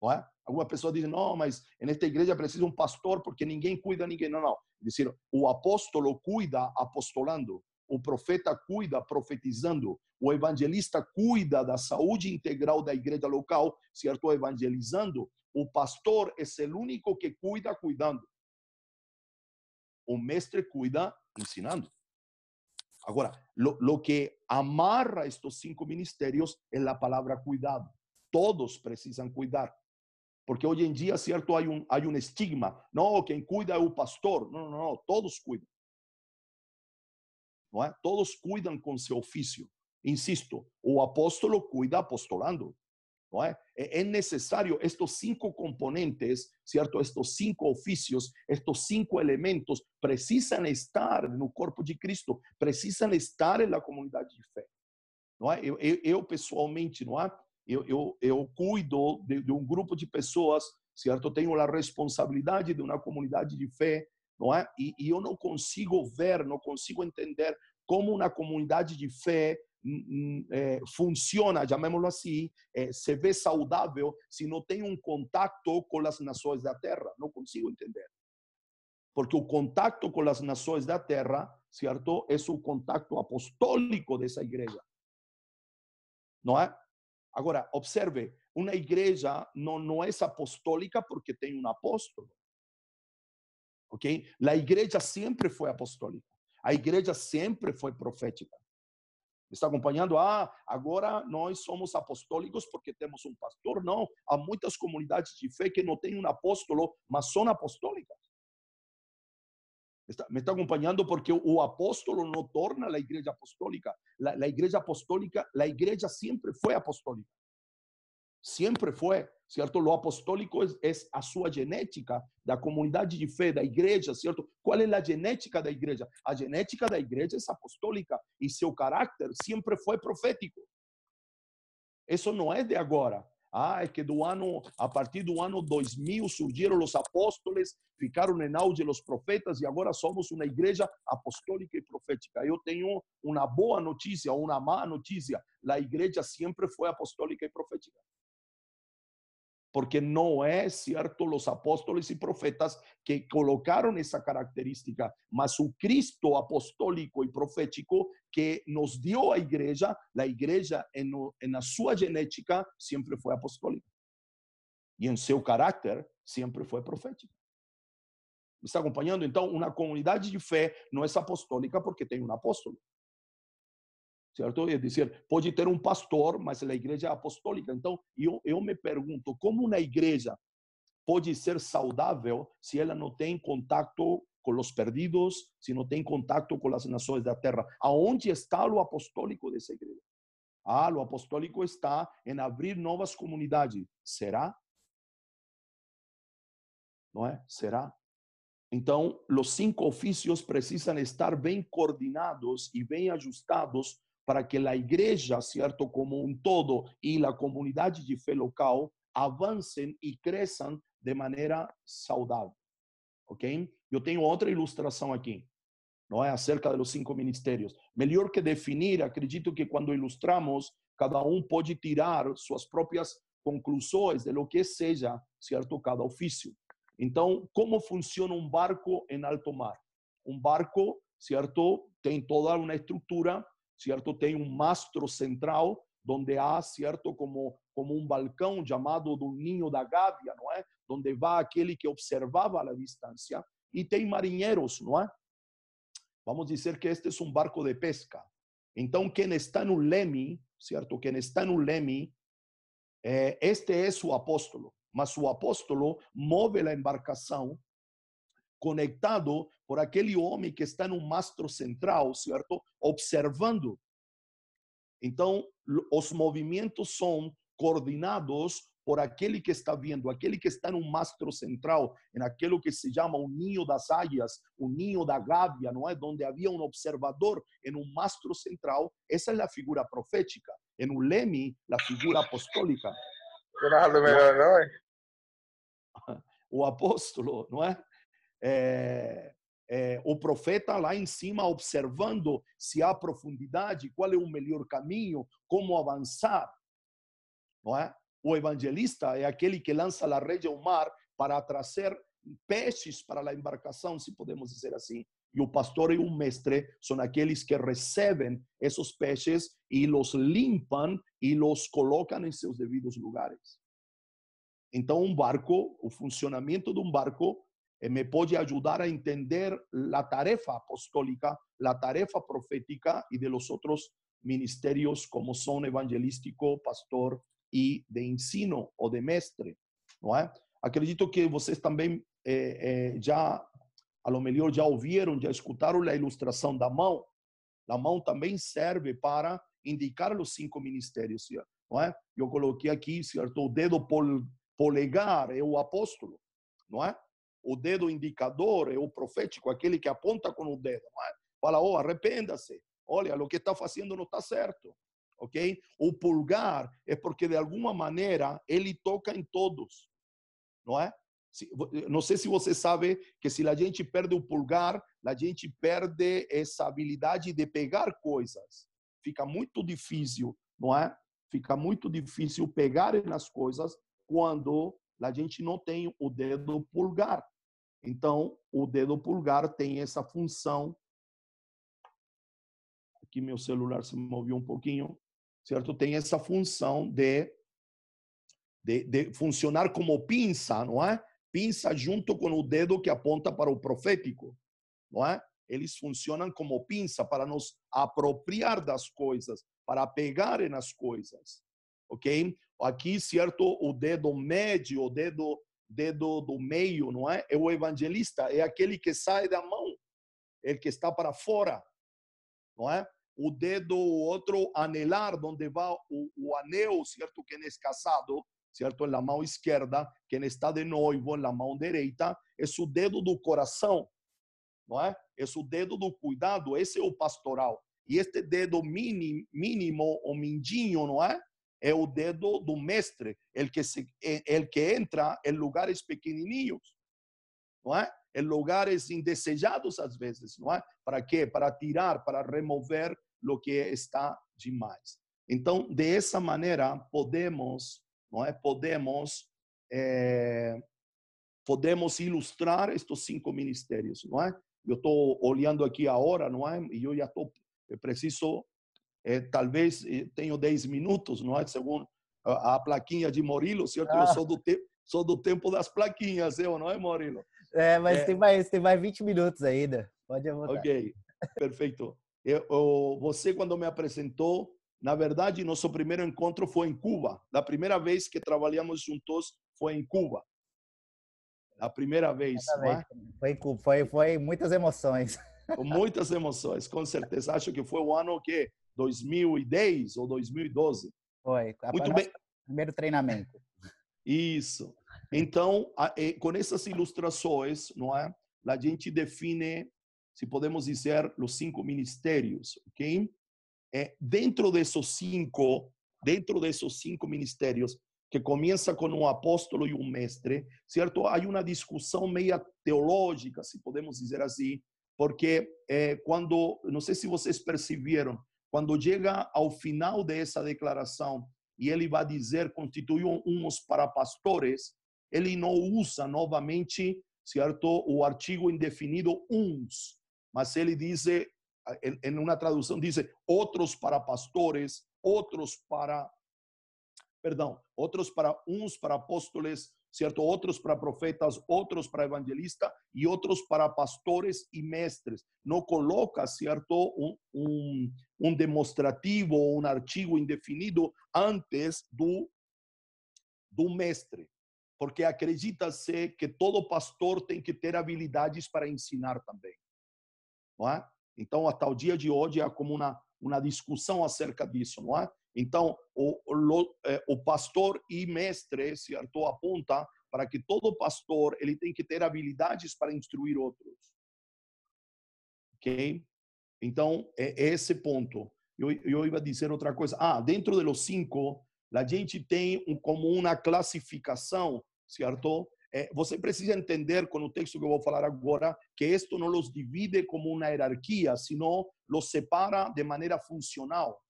B: Não é? Alguma pessoa diz, não, mas nesta igreja precisa um pastor porque ninguém cuida ninguém. Não, não. Dizer, o apóstolo cuida apostolando, o profeta cuida profetizando, o evangelista cuida da saúde integral da igreja local, certo? Evangelizando. O pastor é o único que cuida cuidando. O mestre cuida ensinando. Agora, lo, lo que amarra estos cinco ministerios é a palavra cuidado. Todos precisam cuidar. Porque hoje em dia, certo, há um, há um estigma. Não, quem cuida é o pastor. Não, não, não, todos cuidam. Não é? Todos cuidam com seu ofício. Insisto, o apóstolo cuida apostolando. Não é? é? necessário estes cinco componentes, certo? Estes cinco ofícios, estes cinco elementos precisam estar no corpo de Cristo, precisam estar na comunidade de fé. Não é? Eu, eu pessoalmente, não é? Eu, eu, eu cuido de, de, um grupo de pessoas, certo? Tenho a responsabilidade de uma comunidade de fé, não é? E, e eu não consigo ver, não consigo entender como uma comunidade de fé é, funciona, chamémoslo assim, é, se vê saudável se não tem um contato com as nações da terra. Não consigo entender. Porque o contato com as nações da terra, certo? É o contato apostólico dessa igreja. Não é? Agora, observe, uma igreja não, não é apostólica porque tem um apóstolo. Ok? A igreja sempre foi apostólica. A igreja sempre foi profética. Está acompanhando? Ah, agora nós somos apostólicos porque temos um pastor. Não, há muitas comunidades de fé que não têm um apóstolo, mas são apostólicas. Me está acompanhando porque o apóstolo não torna a igreja apostólica. A, a igreja apostólica, a igreja sempre foi apostólica. Sempre foi, certo? O apostólico é, é a sua genética da comunidade de fé, da igreja, certo? Qual é a genética da igreja? A genética da igreja é apostólica e seu caráter sempre foi profético. Isso não é de agora. Ah, é que do ano, a partir do ano 2000 surgiram os apóstolos, ficaram em auge os profetas e agora somos uma igreja apostólica e profética. Eu tenho uma boa notícia, uma má notícia. A igreja sempre foi apostólica e profética porque não é certo os apóstolos e profetas que colocaram essa característica, mas o Cristo apostólico e profético que nos deu a igreja, a igreja em, na sua genética sempre foi apostólica. E em seu caráter sempre foi profética. Me está acompanhando? Então, uma comunidade de fé não é apostólica porque tem um apóstolo certo? É dizer, pode ter um pastor, mas a igreja é apostólica. Então, eu, eu me pergunto, como uma igreja pode ser saudável se ela não tem contato com os perdidos, se não tem contato com as nações da terra? Aonde está o apostólico dessa igreja? Ah, o apostólico está em abrir novas comunidades. Será? Não é? Será? Então, os cinco ofícios precisam estar bem coordenados e bem ajustados para que a igreja, certo, como um todo e a comunidade de fé local avancem e cresçam de maneira saudável. Ok? Eu tenho outra ilustração aqui, não é? Acerca dos cinco ministérios. Melhor que definir, acredito que quando ilustramos, cada um pode tirar suas próprias conclusões de lo que seja, certo, cada ofício. Então, como funciona um barco em alto mar? Um barco, certo, tem toda uma estrutura, certo, tem um mastro central onde há, certo, como como um balcão chamado do ninho da gávea, não é? Onde vai aquele que observava a distância e tem marinheiros, não é? Vamos dizer que este é um barco de pesca. Então, quem está no leme, certo? Quem está no leme, eh, este é o apóstolo. Mas o apóstolo move a embarcação conectado por aquele homem que está no mastro central, certo? Observando. Então, os movimentos são coordenados por aquele que está vendo, aquele que está no mastro central, em aquilo que se chama o ninho das águias, o ninho da gávea, não é? Onde havia um observador em um mastro central. Essa é a figura profética. Em um leme, a figura apostólica.
C: não é?
B: O apóstolo, não é? É? É, o profeta lá em cima observando se há profundidade, qual é o melhor caminho, como avançar não é? O evangelista é aquele que lança a rede ao mar para trazer peixes para a embarcação, se podemos dizer assim. E o pastor e o mestre são aqueles que recebem esses peixes e los limpam e los colocam em seus devidos lugares. Então, um barco, o funcionamento de um barco, me pode ajudar a entender a tarefa apostólica, a tarefa profética e de los outros ministérios como são evangelístico, pastor e de ensino ou de mestre, não é? Acredito que vocês também é, já, a lo melhor, já ouviram, já escutaram a ilustração da mão. A mão também serve para indicar os cinco ministérios, não é? Eu coloquei aqui, certo? O dedo pol, polegar é o apóstolo, não é? O dedo indicador é o profético, aquele que aponta com o dedo, é? Fala, oh, arrependa-se. Olha, o que está fazendo não está certo ok? O pulgar é porque de alguma maneira ele toca em todos, não é? Não sei se você sabe que se a gente perde o pulgar, a gente perde essa habilidade de pegar coisas. Fica muito difícil, não é? Fica muito difícil pegar nas coisas quando a gente não tem o dedo pulgar. Então, o dedo pulgar tem essa função. Aqui meu celular se moveu um pouquinho certo? Tem essa função de, de, de funcionar como pinça, não é? Pinça junto com o dedo que aponta para o profético, não é? Eles funcionam como pinça para nos apropriar das coisas, para pegarem as coisas, ok? Aqui, certo, o dedo médio, o dedo dedo do meio, não é? É o evangelista, é aquele que sai da mão, é que está para fora, não é? o dedo, o outro anelar, onde vai o, o anel, certo? Quem é casado, certo? Na mão esquerda, quem está de noivo, na mão direita, é o dedo do coração, não é? É o dedo do cuidado, esse é o pastoral. E este dedo mínimo, mínimo o mindinho, não é? É o dedo do mestre, el que, se, el que entra em lugares pequenininhos, não é? Em lugares indesejados às vezes, não é? Para quê? Para tirar, para remover lo que está demais. Então, dessa maneira, podemos, não é? Podemos, é, podemos ilustrar estes cinco ministérios, não é? Eu estou olhando aqui a hora, não é? E eu já estou, preciso, é, talvez tenho 10 minutos, não é? Segundo a, a plaquinha de Murilo, certo? Ah. Eu sou do, te, sou do tempo das plaquinhas, eu, não é, Murilo?
D: É, mas é. Tem, mais, tem mais 20 minutos ainda. Pode avançar.
B: Ok, perfeito. Eu, você, quando me apresentou, na verdade, nosso primeiro encontro foi em Cuba. A primeira vez que trabalhamos juntos foi em Cuba. A primeira vez. É?
D: Foi em Cuba. Foi, foi muitas emoções.
B: Muitas emoções, com certeza. Acho que foi o ano que 2010 ou 2012.
D: Foi. Muito bem. Primeiro treinamento.
B: Isso. Então, com essas ilustrações, não é? A gente define se podemos dizer, os cinco ministérios, ok? É, dentro desses cinco, dentro desses cinco ministérios, que começa com um apóstolo e um mestre, certo? Há uma discussão meia teológica, se podemos dizer assim, porque é, quando, não sei se vocês perceberam, quando chega ao final dessa declaração e ele vai dizer constituiu uns para pastores, ele não usa novamente, certo, o artigo indefinido uns, mas ele diz em uma tradução diz outros para pastores, outros para perdão, outros para uns para apóstolos, certo? Outros para profetas, outros para evangelistas e outros para pastores e mestres. Não coloca, certo, um, um, um demonstrativo ou um artigo indefinido antes do, do mestre, porque acredita-se que todo pastor tem que ter habilidades para ensinar também. Não é? Então, até o dia de hoje, há como uma, uma discussão acerca disso, não é? Então, o, eh, o pastor e mestre, certo, aponta para que todo pastor ele tem que ter habilidades para instruir outros. Ok? Então, é esse ponto. Eu, eu ia dizer outra coisa. Ah, dentro dos cinco, a gente tem um, como uma classificação, certo? É, você precisa entender com o texto que eu vou falar agora que isto não os divide como uma hierarquia, sino los separa de maneira funcional,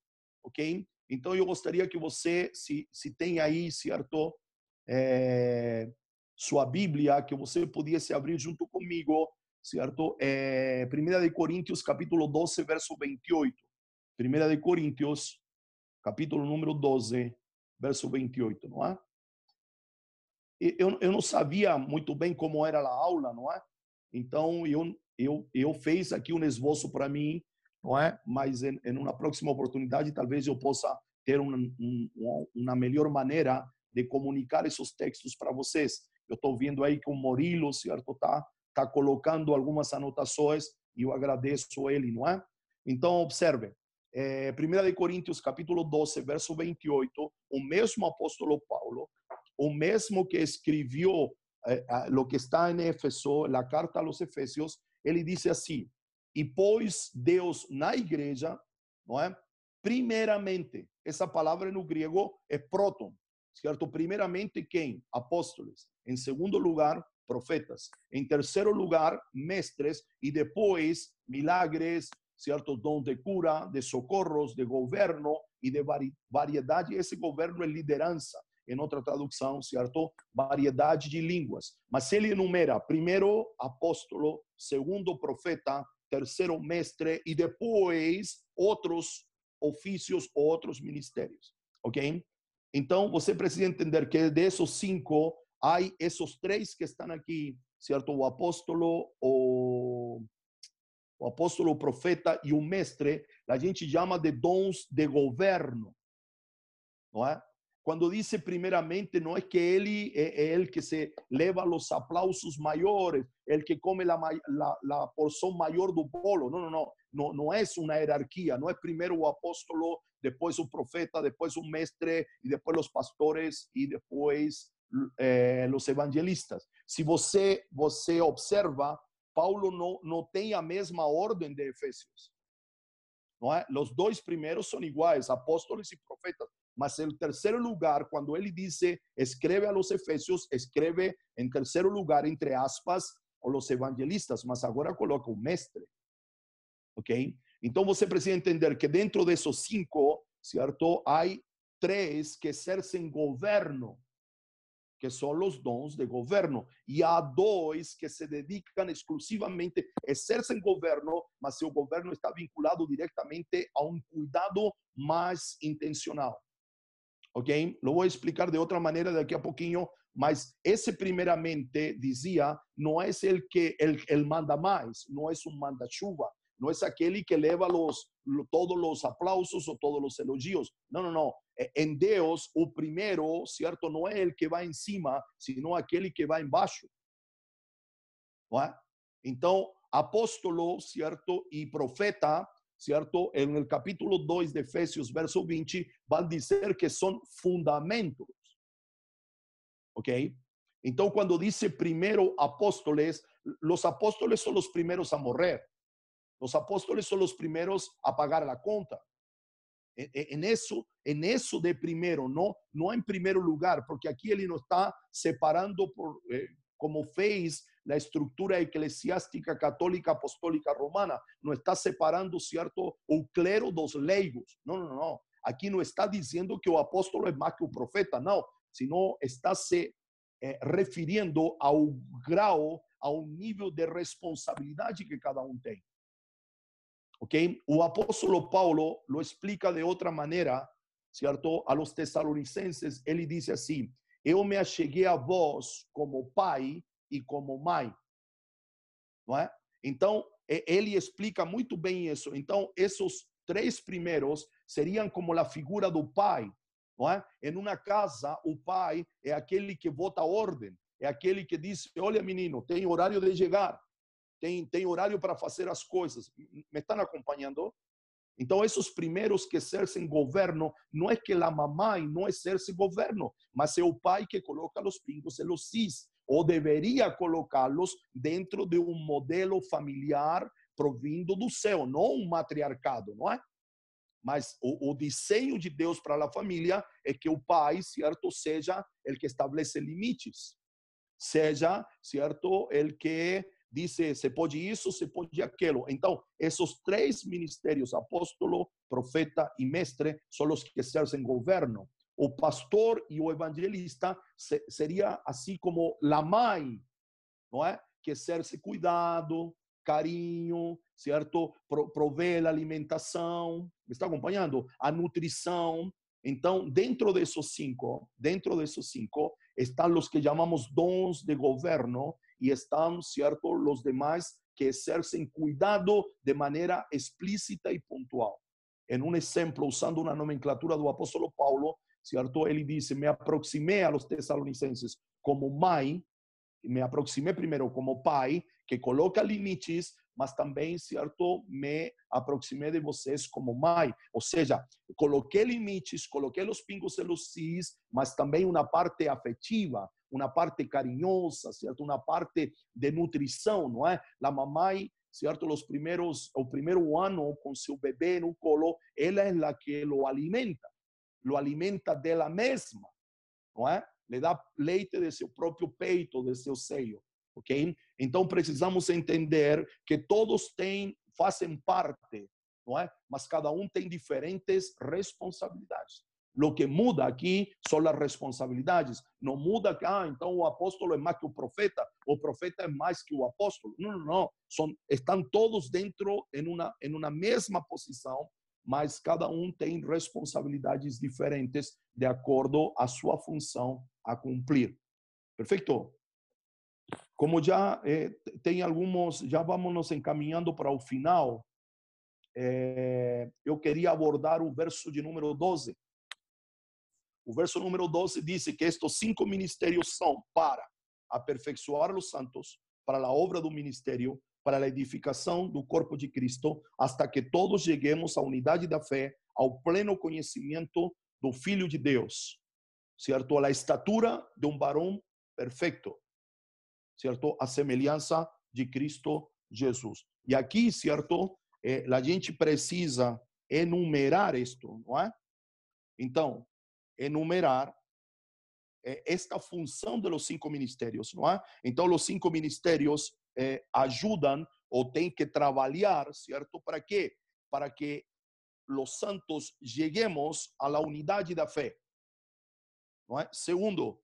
B: ok? Então, eu gostaria que você, se, se tem aí, certo, é, sua Bíblia, que você pudesse abrir junto comigo, certo? É, 1 de Coríntios, capítulo 12, verso 28. 1 de Coríntios, capítulo número 12, verso 28, não é? Eu, eu não sabia muito bem como era a aula, não é? Então, eu, eu, eu fiz aqui um esboço para mim não é? Mas em, em, uma próxima oportunidade, talvez eu possa ter uma, uma melhor maneira de comunicar esses textos para vocês. Eu estou vendo aí que o Murilo, certo, tá, tá colocando algumas anotações e eu agradeço ele, não é? Então, observe, é, 1 de Coríntios, capítulo 12, verso 28, o mesmo apóstolo Paulo, o mesmo que escreveu é, o que está em Éfeso, a carta aos Efésios, ele disse assim: e pôs Deus na igreja, não é? Primeiramente, essa palavra no grego é proton, certo? Primeiramente quem? Apóstolos. Em segundo lugar, profetas. Em terceiro lugar, mestres e depois milagres, certo? Dom de cura, de socorros, de governo e de variedade. Esse governo é liderança. Em outra tradução, certo? Variedade de línguas. Mas ele enumera primeiro apóstolo, segundo profeta, terceiro mestre e depois outros ofícios, outros ministérios, ok? Então você precisa entender que desses cinco há esses três que estão aqui, certo? O apóstolo, o, o apóstolo, o profeta e o mestre, a gente chama de dons de governo, não é? Quando diz primeiramente, não é que ele é, é ele que se leva os aplausos maiores, ele que come a, a, a porção maior do bolo. Não, não, não. Não, não é uma hierarquia. Não é primeiro o apóstolo, depois o profeta, depois o mestre, e depois os pastores, e depois eh, os evangelistas. Se você, você observa, Paulo não, não tem a mesma ordem de Efésios. Não é? Os dois primeiros são iguais, apóstolos e profetas. Mas em terceiro lugar, quando ele diz, escreve a los Efésios, escreve em terceiro lugar, entre aspas, os evangelistas, mas agora coloca o mestre. Ok? Então você precisa entender que dentro desses cinco, certo, há três que exercem governo, que são os dons de governo, e há dois que se dedicam exclusivamente, exercem governo, mas seu governo está vinculado diretamente a um cuidado mais intencional ok? Lo voy a explicar de otra manera de aquí a poquinho, mas esse primeiramente dizia, não é el que el, el manda mais, não é um manda-chuva, não é aquele que leva los, todos os aplausos ou todos os elogios. Não, não, não. Em Deus, o primeiro, certo, não é el que vai em cima, sino aquele que vai embaixo. Não é? Então, apóstolo, certo, e profeta ¿cierto? En el capítulo 2 de Efesios, verso 20, van a decir que son fundamentos. ¿Ok? Entonces, cuando dice primero apóstoles, los apóstoles son los primeros a morrer. Los apóstoles son los primeros a pagar la cuenta. En eso, en eso de primero, no, no en primer lugar, porque aquí él no está separando por, eh, como fez a estrutura eclesiástica católica apostólica romana, não está separando, certo, o clero dos leigos. Não, não, não. Aqui não está dizendo que o apóstolo é mais que o profeta, não, sino está se eh, referindo ao grau, ao nível de responsabilidade que cada um tem. Ok? O apóstolo Paulo lo explica de outra maneira, certo? A los tessalonicenses, ele diz assim: Eu me acheguei a vós como pai e como mãe. Não é? Então, ele explica muito bem isso. Então, esses três primeiros seriam como a figura do pai. Não é? Em uma casa, o pai é aquele que vota ordem, é aquele que diz: Olha, menino, tem horário de chegar, tem, tem horário para fazer as coisas. Me estão acompanhando? Então, esses primeiros que exercem governo, não é que a mamãe não exerce governo, mas é o pai que coloca os pingos e os cis, ou deveria colocá-los dentro de um modelo familiar provindo do céu, não um matriarcado, não é? Mas o, o desenho de Deus para a família é que o pai, certo, seja o que estabelece limites, seja, certo, el que dice, se pode isso, se pode aquilo. Então, esses três ministérios, apóstolo, profeta e mestre, são os que exercem governo. O pastor e o evangelista se, seria assim como a mãe, não é? Que exerce cuidado, carinho, certo? Pro, provê a alimentação, me está acompanhando? A nutrição. Então, dentro desses cinco, dentro desses cinco, estão os que chamamos dons de governo, y están, ¿cierto?, los demás que ejercen cuidado de manera explícita y puntual. En un ejemplo, usando una nomenclatura del apóstolo Paulo, ¿cierto? Él dice, me aproximé a los tesalonicenses como mai, me aproximé primero como pai, que coloca limites, mas também, certo, me aproximei de vocês como mãe. Ou seja, coloquei limites, coloquei os pingos e os cis, mas também uma parte afetiva, uma parte carinhosa, certo? Uma parte de nutrição, não é? A mamãe, certo? Os primeiros, o primeiro ano com seu bebê no colo, ela é a que lo alimenta, lo alimenta dela mesma, não é? Le dá leite de seu próprio peito, de seu seio, ok? Então precisamos entender que todos têm, fazem parte, não é? Mas cada um tem diferentes responsabilidades. Lo que muda aqui são as responsabilidades. Não muda que, ah, então o apóstolo é mais que o profeta, o profeta é mais que o apóstolo. Não, não, não. São, estão todos dentro em uma, em uma mesma posição, mas cada um tem responsabilidades diferentes de acordo à sua função a cumprir. Perfeito? Como já eh, tem alguns, já vamos nos encaminhando para o final, eh, eu queria abordar o verso de número 12 o verso número 12 diz que estes cinco ministérios são para aperfeiçoar os santos, para a obra do ministério, para a edificação do corpo de Cristo, hasta que todos cheguemos à unidade da fé, ao pleno conhecimento do Filho de Deus, certo? A estatura de um varão perfeito, certo? A semelhança de Cristo Jesus. E aqui, certo? Eh, a gente precisa enumerar isto, não é? Então, enumerar eh, esta função dos cinco ministérios, não é? Então, os cinco ministérios eh, ajudam ou têm que trabalhar, certo? Para quê? Para que os santos cheguemos à unidade da fé. Não é? Segundo,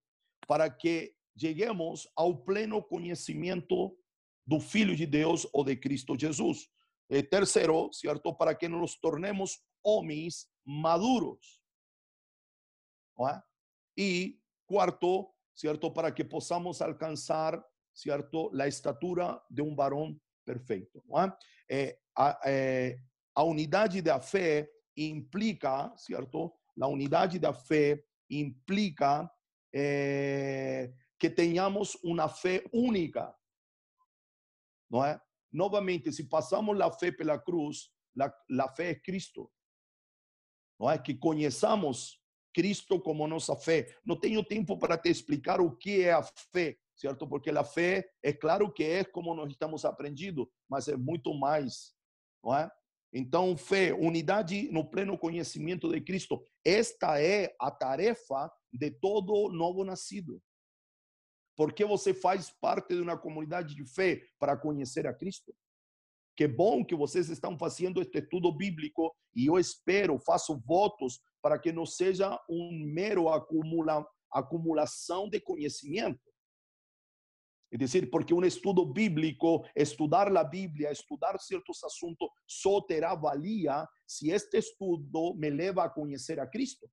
B: para que cheguemos ao pleno conhecimento do Filho de Deus ou de Cristo Jesus. E terceiro, certo? Para que nos tornemos homens maduros. é? E quarto, certo, para que possamos alcançar, certo, a estatura de um varão perfeito, é? é a, é, a unidade implica, certo? A unidade da fé implica é, que tenhamos uma fé única, não é? Novamente, se passamos a fé pela cruz, a, fé é Cristo, não é? Que conheçamos Cristo como nossa fé. Não tenho tempo para te explicar o que é a fé, certo? Porque a fé é claro que é como nós estamos aprendendo, mas é muito mais, não é? Então, fé, unidade no pleno conhecimento de Cristo. Esta é a tarefa de todo novo nascido. Porque você faz parte de uma comunidade de fé para conhecer a Cristo. Que bom que vocês estão fazendo este estudo bíblico e eu espero, faço votos para que não seja um mero acumula, acumulação de conhecimento. É dizer, porque um estudo bíblico, estudar a Bíblia, estudar certos assuntos, só terá valia se este estudo me leva a conhecer a Cristo.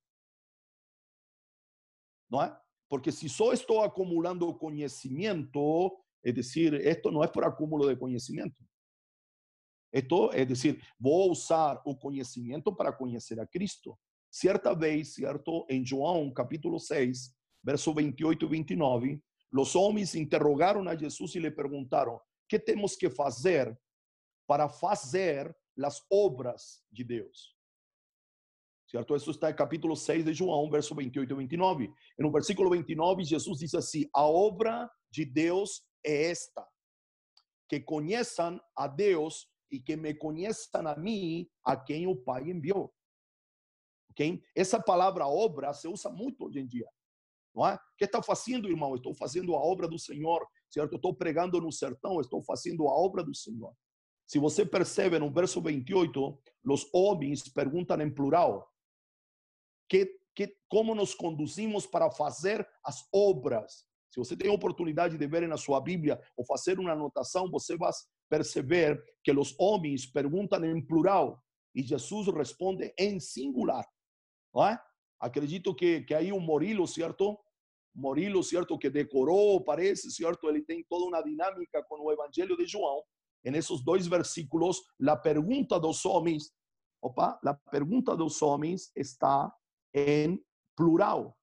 B: Não é? Porque se só estou acumulando conhecimento, é dizer, esto não é por acúmulo de conhecimento. Esto, é dizer, vou usar o conhecimento para conhecer a Cristo. Certa vez, certo, em João capítulo 6, verso 28 e 29, os homens interrogaram a Jesus e lhe perguntaram: "Que temos que fazer para fazer as obras de Deus?" Certo? Isso está em capítulo 6 de João, verso 28 e 29. E no versículo 29, Jesus diz assim: A obra de Deus é esta, que conheçam a Deus e que me conheçam a mim, a quem o Pai enviou. Ok? Essa palavra obra se usa muito hoje em dia. Não é? O que está fazendo, irmão? Estou fazendo a obra do Senhor, certo? Estou pregando no sertão, estou fazendo a obra do Senhor. Se você percebe no verso 28, os homens perguntam em plural: que, que, como nos conduzimos para fazer as obras? Se você tem a oportunidade de ver na sua Bíblia ou fazer uma anotação, você vai perceber que os homens perguntam em plural e Jesus responde em singular. Não é? Acredito que, que aí o Morilo, certo? Morilo, certo, que decorou, parece, certo? Ele tem toda uma dinâmica com o Evangelho de João. Em esses dois versículos, a pergunta dos homens, opa, a pergunta dos homens está em plural,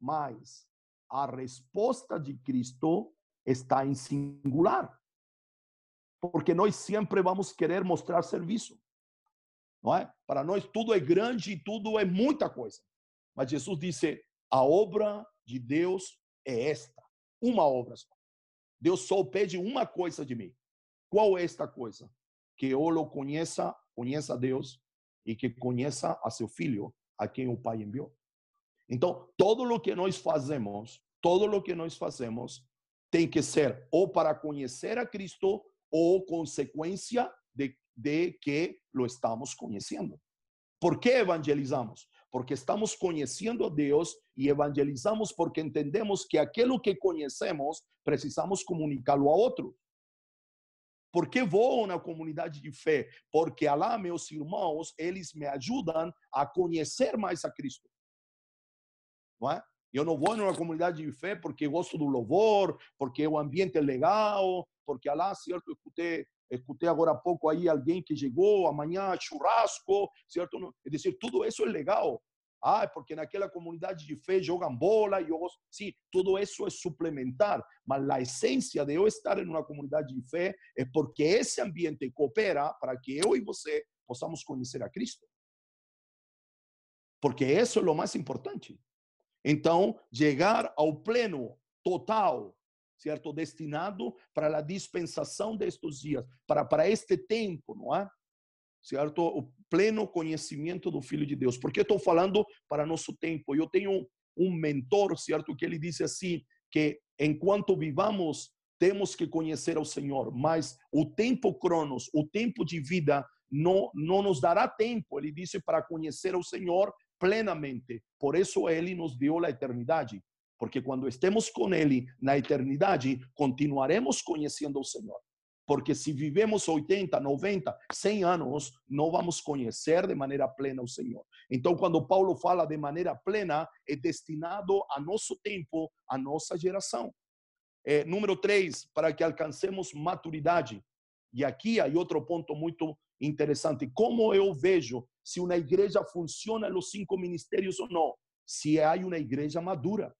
B: mas a resposta de Cristo está em singular. Porque nós sempre vamos querer mostrar serviço. Não é? Para nós tudo é grande e tudo é muita coisa. Mas Jesus disse: a obra de Deus é esta, uma obra só. Deus só pede uma coisa de mim. Qual é esta coisa? Que eu o conheça, conheça a Deus e que conheça a seu filho, a quem o Pai enviou. Então, todo o que nós fazemos, todo o que nós fazemos tem que ser ou para conhecer a Cristo ou consequência de, que lo estamos conhecendo. ¿Por que evangelizamos? porque estamos conhecendo a Deus e evangelizamos porque entendemos que aquilo que conhecemos precisamos comunicá-lo a outro. Por que vou na comunidade de fé? Porque lá, meus irmãos, eles me ajudam a conhecer mais a Cristo. Não é? Eu não vou numa comunidade de fé porque gosto do louvor, porque o ambiente é legal, porque lá, certo, escutei Escutei agora há pouco aí alguém que chegou, amanhã churrasco, certo? É dizer, tudo isso é legal. Ah, porque naquela comunidade de fé jogam bola e eu gosto. Sim, tudo isso suplementar, mas a essência de estar em uma comunidade de fé é porque esse ambiente coopera para que eu e você possamos conhecer a Cristo. Porque isso é o mais importante. Então, chegar ao pleno total certo? Destinado para a dispensação destes dias, para, para este tempo, não é? Certo? O pleno conhecimento do Filho de Deus. Porque estou falando para nosso tempo. Eu tenho um mentor, certo? Que ele disse assim, que enquanto vivamos, temos que conhecer ao Senhor, mas o tempo cronos, o tempo de vida, não, não nos dará tempo, ele disse, para conhecer ao Senhor plenamente. Por isso ele nos deu a eternidade porque quando estemos com Ele na eternidade, continuaremos conhecendo o Senhor. Porque se vivemos 80, 90, 100 anos, não vamos conhecer de maneira plena o Senhor. Então, quando Paulo fala de maneira plena, é destinado a nosso tempo, a nossa geração. É, número 3, para que alcancemos maturidade. E aqui há outro ponto muito interessante. Como eu vejo se uma igreja funciona nos cinco ministérios ou não? Se há uma igreja madura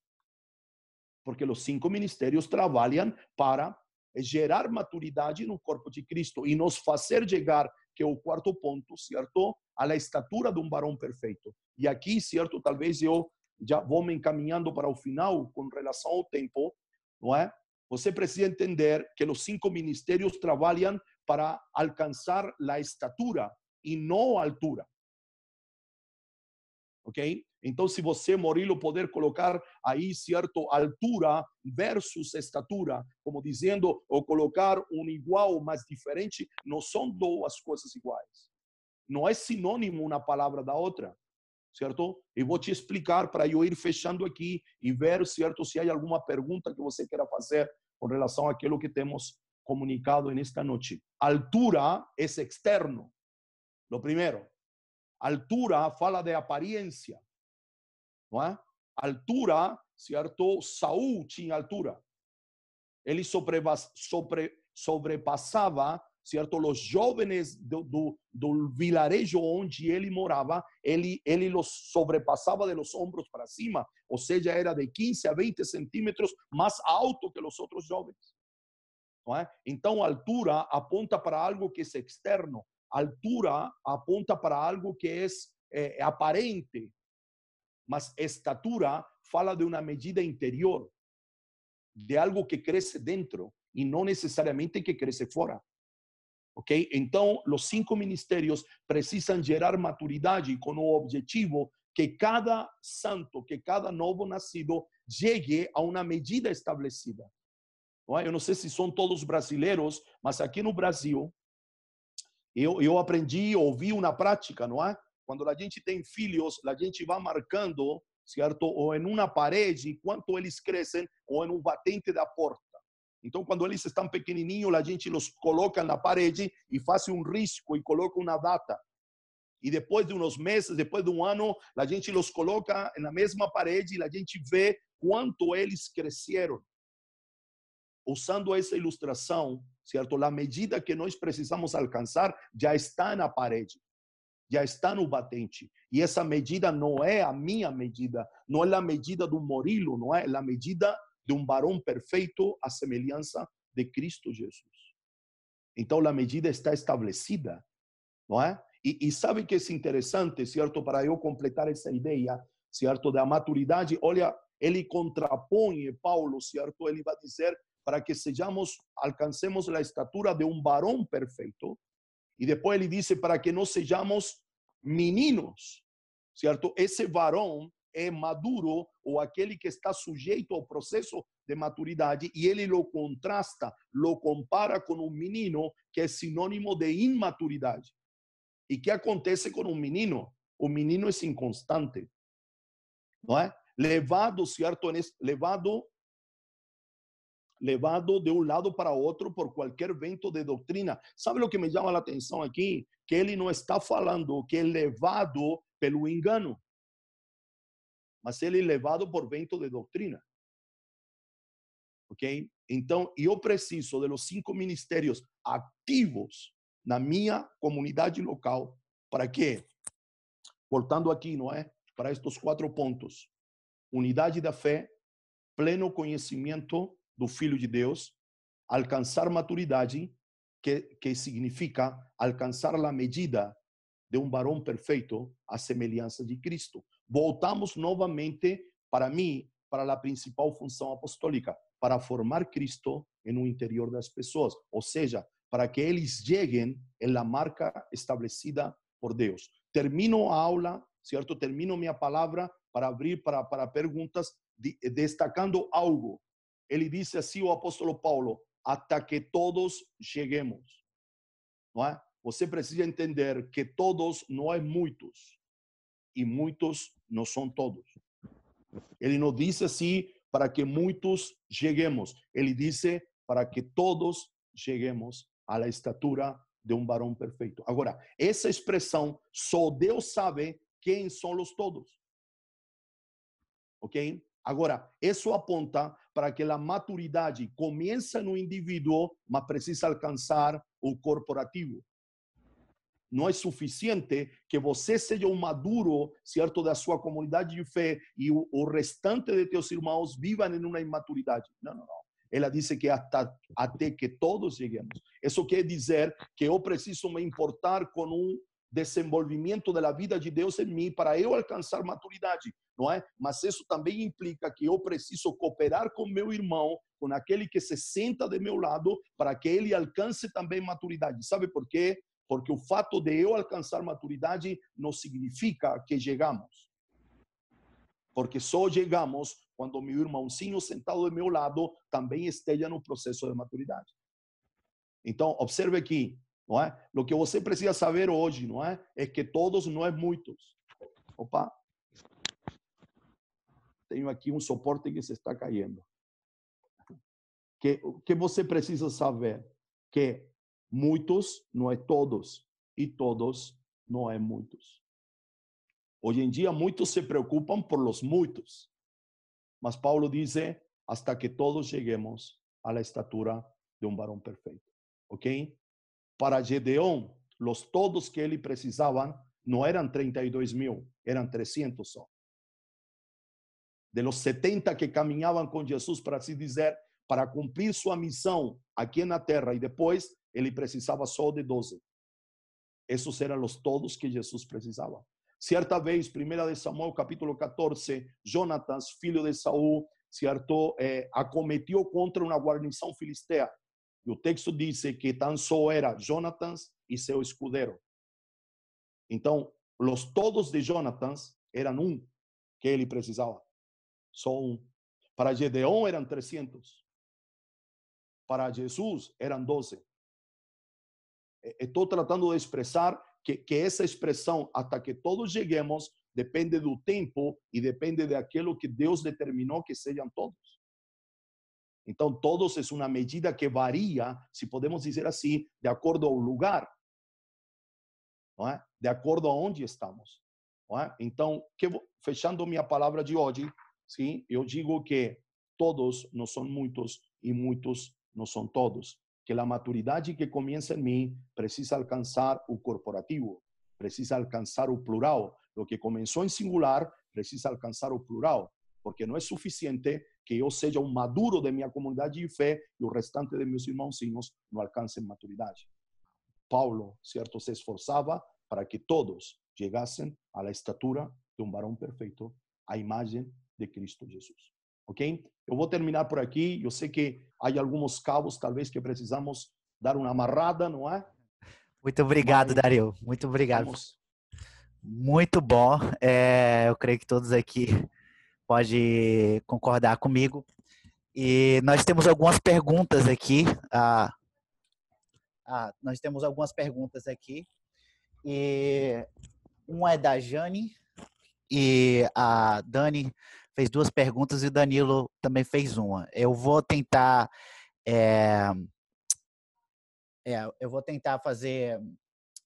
B: porque os cinco ministérios trabalham para gerar maturidade no corpo de Cristo e nos fazer chegar, que é o quarto ponto, certo? À estatura de um varão perfeito. E aqui, certo, talvez eu já vou me encaminhando para o final com relação ao tempo, não é? Você precisa entender que os cinco ministérios trabalham para alcançar a estatura e não a altura. Ok? Então, se você, Murilo, poder colocar aí, certo, altura versus estatura, como dizendo, ou colocar um igual, mas diferente, não são duas coisas iguais. Não é sinônimo uma palavra da outra, certo? Eu vou te explicar para eu ir fechando aqui e ver, certo, se há alguma pergunta que você queira fazer com relação àquilo que temos comunicado nesta noite. Altura é externo, lo primeiro. Altura fala de aparência é? Altura, certo? Saúl tinha altura. Ele sobre, sobre, sobrepassava, certo? Os jovens do, do, do, vilarejo onde ele morava, ele, ele los sobrepassava de los ombros para cima, ou seja, era de 15 a 20 centímetros mais alto que os outros jovens. É? Então, altura aponta para algo que é externo, altura aponta para algo que é, é aparente, mas estatura fala de uma medida interior, de algo que cresce dentro e não necessariamente que cresce fora. Ok? Então, os cinco ministérios precisam gerar maturidade com o objetivo que cada santo, que cada novo nascido chegue a uma medida estabelecida. É? Eu não sei se são todos brasileiros, mas aqui no Brasil, eu, eu aprendi, ouvi uma prática, não é? Quando a gente tem filhos, a gente vai marcando, certo? Ou em uma parede, quanto eles crescem, ou em um batente da porta. Então, quando eles estão pequenininhos, a gente os coloca na parede e faz um risco e coloca uma data. E depois de uns meses, depois de um ano, a gente os coloca na mesma parede e a gente vê quanto eles cresceram. Usando essa ilustração, certo? A medida que nós precisamos alcançar já está na parede já está no batente. E essa medida não é a minha medida, não é a medida do Murilo, não é, é a medida de um varão perfeito à semelhança de Cristo Jesus. Então a medida está estabelecida, não é? E, e sabe que é interessante, certo? Para eu completar essa ideia, certo, da maturidade, olha, ele contrapõe Paulo, certo? Ele vai dizer para que sejamos, alcancemos a estatura de um varão perfeito, e depois ele disse para que nós sejamos meninos, certo? Esse varão é maduro ou aquele que está sujeito ao processo de maturidade e ele lo contrasta, lo compara com um menino que é sinônimo de imaturidade. E que acontece com um menino? O menino é inconstante, não é? Levado, certo? Levado levado de um lado para outro por qualquer vento de doutrina. Sabe o que me chama a atenção aqui? Que ele não está falando que é levado pelo engano, mas ele é levado por vento de doutrina. Ok? Então, eu preciso de los cinco ministérios ativos na minha comunidade local. Para quê? Voltando aqui, não é? Para estes quatro pontos: unidade da fé, pleno conhecimento do Filho de Deus, alcançar maturidade, que, que significa alcançar a medida de um varão perfeito, a semelhança de Cristo. Voltamos novamente, para mim, para a principal função apostólica, para formar Cristo no interior das pessoas, ou seja, para que eles cheguem na marca estabelecida por Deus. Termino a aula, certo? Termino minha palavra para abrir para, para perguntas, de, destacando algo ele disse assim o apóstolo Paulo, até que todos cheguemos. Não é? Você precisa entender que todos não é muitos e muitos não são todos. Ele não disse assim para que muitos cheguemos. Ele disse para que todos cheguemos à estatura de um varão perfeito. Agora, essa expressão só Deus sabe quem são os todos. Ok? Agora, isso aponta para que a maturidade começa no indivíduo, mas precisa alcançar o corporativo. Não é suficiente que você seja um maduro, certo, da sua comunidade de fé e o, restante de teus irmãos vivam em uma imaturidade. Não, não, não. Ela disse que até, até que todos cheguemos. Isso quer dizer que eu preciso me importar com um desenvolvimento da vida de Deus em mim para eu alcançar maturidade, não é? Mas isso também implica que eu preciso cooperar com meu irmão, com aquele que se senta de meu lado, para que ele alcance também maturidade. Sabe por quê? Porque o fato de eu alcançar maturidade não significa que chegamos. Porque só chegamos quando meu irmãozinho sentado do meu lado também esteja no processo de maturidade. Então, observe aqui, não é? O que você precisa saber hoje, não é? É que todos não é muitos. Opa. Tenho aqui um suporte que se está caindo. Que que você precisa saber que muitos não é todos e todos não é muitos. Hoje em dia muitos se preocupam por los muitos. Mas Paulo diz hasta que todos cheguemos à estatura de um varão perfeito. ¿Ok? Para Gedeón, los todos que ele precisaban no eran 32 mil, eran 300 só. De los 70 que caminhavam com Jesus, para assim dizer, para cumprir sua missão aqui na terra e depois, ele precisava só de 12. Esses eram os todos que Jesus precisava. Certa vez, 1 de Samuel, capítulo 14, Jonatas, filho de Saul, certo, eh, acometeu contra uma guarnição filistea. E o texto diz que tão só era Jonatas e seu escudeiro. Então, os todos de Jonatas eram um que ele precisava. Só um. Para Gedeão eram 300. Para Jesus eram 12. Estou tratando de expressar que, que essa expressão, até que todos cheguemos, depende do tempo e depende daquilo que Deus determinou que sejam todos. Então, todos é uma medida que varia, se podemos dizer assim, de acordo ao lugar, não é? de acordo aonde estamos. Não é? Então, que, fechando minha palavra de hoje, sim, eu digo que todos não são muitos e muitos não são todos que a maturidade que começa em mim precisa alcançar o corporativo, precisa alcançar o plural. O que começou em singular precisa alcançar o plural, porque não é suficiente que eu seja um maduro de minha comunidade de fé e o restante de meus irmãozinhos não alcancem maturidade. Paulo, certo, se esforçava para que todos chegassem à estatura de um varão perfeito, à imagem de Cristo Jesus ok? Eu vou terminar por aqui. Eu sei que há alguns cabos, talvez, que precisamos dar uma amarrada, não é?
D: Muito obrigado, Mas, Dario. Muito obrigado. Vamos. Muito bom. É, eu creio que todos aqui podem concordar comigo. E nós temos algumas perguntas aqui. Ah, ah, nós temos algumas perguntas aqui. E uma é da Jane e a Dani fez duas perguntas e o Danilo também fez uma. Eu vou tentar. É, é, eu vou tentar fazer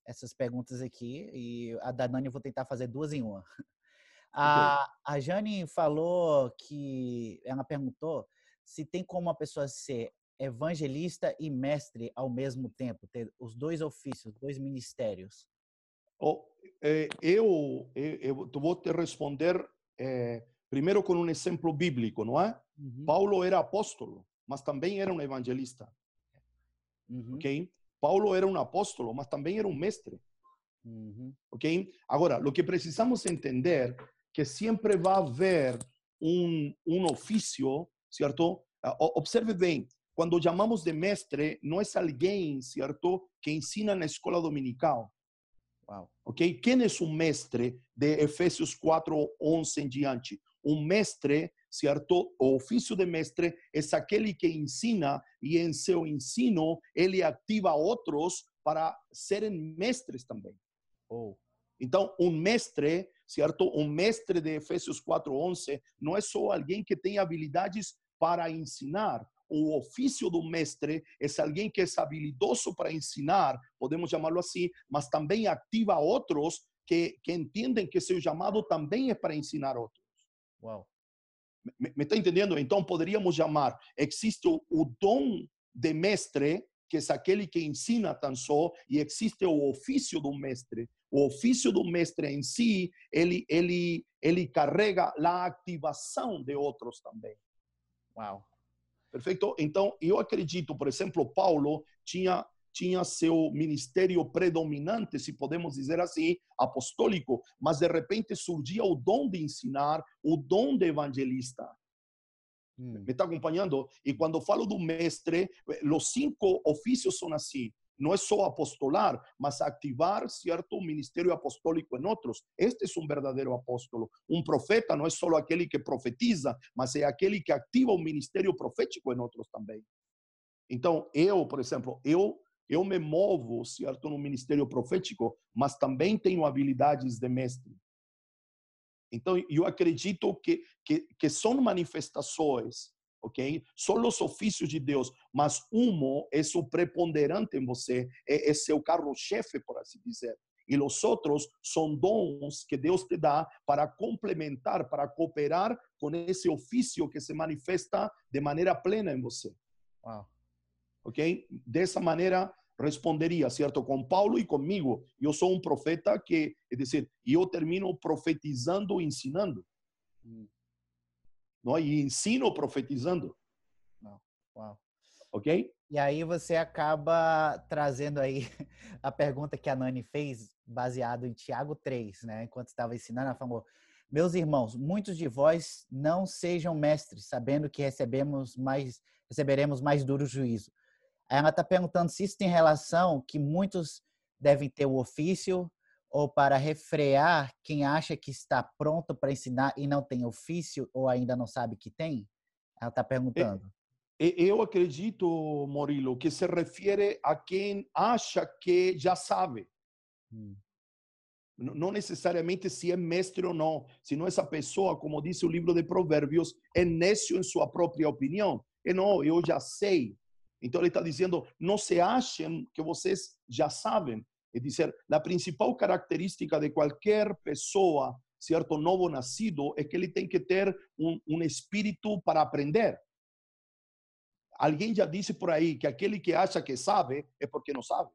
D: essas perguntas aqui e a da Nani eu vou tentar fazer duas em uma. A, a Jane falou que ela perguntou se tem como uma pessoa ser evangelista e mestre ao mesmo tempo, ter os dois ofícios, dois ministérios.
B: Oh, eh, eu, eu, eu, vou te responder eh, primeiro com um exemplo bíblico, não é? Uhum. Paulo era apóstolo, mas também era um evangelista. Uhum. Ok? Paulo era um apóstolo, mas também era um mestre. Uhum. Ok? Agora, o que precisamos entender que sempre vai haver um, um ofício, certo? Observe bem, quando chamamos de mestre, não é alguém, certo, que ensina na escola dominical. Wow. Ok? Quem é o mestre de Efésios 4, 11 em diante? Um mestre, certo? O ofício de mestre é aquele que ensina e em seu ensino ele ativa outros para serem mestres também. Oh. Então, um mestre, certo? Um mestre de Efésios 4:11 não é só alguém que tem habilidades para ensinar. O ofício do mestre é alguém que é habilidoso para ensinar, podemos chamá-lo assim, mas também ativa outros que, que entendem que seu chamado também é para ensinar outros. Uau. Me, me está entendendo? Então poderíamos chamar, existe o, o dom de mestre, que é aquele que ensina tão só, e existe o ofício do mestre. O ofício do mestre em si, ele, ele, ele carrega a ativação de outros também. Uau. Perfeito? Então, eu acredito, por exemplo, Paulo tinha tinha seu ministério predominante, se podemos dizer assim, apostólico, mas de repente surgia o dom de ensinar, o dom de evangelista. Hum. Me está acompanhando? E quando falo do mestre, os cinco ofícios são assim: no es solo apostolar, mas activar cierto ministerio apostólico en otros. Este es un verdadero apóstolo. Un profeta no es solo aquel que profetiza, mas é aquele que activa un ministerio profético en otros también. Então, eu, por exemplo, eu eu me movo, certo, no ministério profético, mas também tenho habilidades de mestre. Então, eu acredito que, que, que são manifestações, ok? São os ofícios de Deus, mas um é o preponderante em você, é, é seu carro-chefe, por assim dizer. E os outros são dons que Deus te dá para complementar, para cooperar com esse ofício que se manifesta de maneira plena em você.
D: Uau.
B: Ok? Dessa maneira, responderia, certo? Com Paulo e comigo. Eu sou um profeta que, é dizer, eu termino profetizando, ensinando.
D: Hum.
B: Não? E ensino profetizando.
D: Não. Uau.
B: Ok?
D: E aí você acaba trazendo aí a pergunta que a Nani fez, baseado em Tiago 3, né? Enquanto estava ensinando, ela falou: Meus irmãos, muitos de vós não sejam mestres, sabendo que recebemos mais, receberemos mais duro juízo. Ela está perguntando se isso tem relação que muitos devem ter o ofício ou para refrear quem acha que está pronto para ensinar e não tem ofício ou ainda não sabe que tem? Ela está perguntando.
B: Eu acredito, Murilo, que se refere a quem acha que já sabe.
D: Hum.
B: Não necessariamente se é mestre ou não, senão essa pessoa, como diz o livro de Provérbios, é nécio em sua própria opinião. E não, eu já sei. Então ele está dizendo, não se achem que vocês já sabem. É dizer, a principal característica de qualquer pessoa, certo, novo nascido, é que ele tem que ter um, um espírito para aprender. Alguém já disse por aí que aquele que acha que sabe é porque não sabe.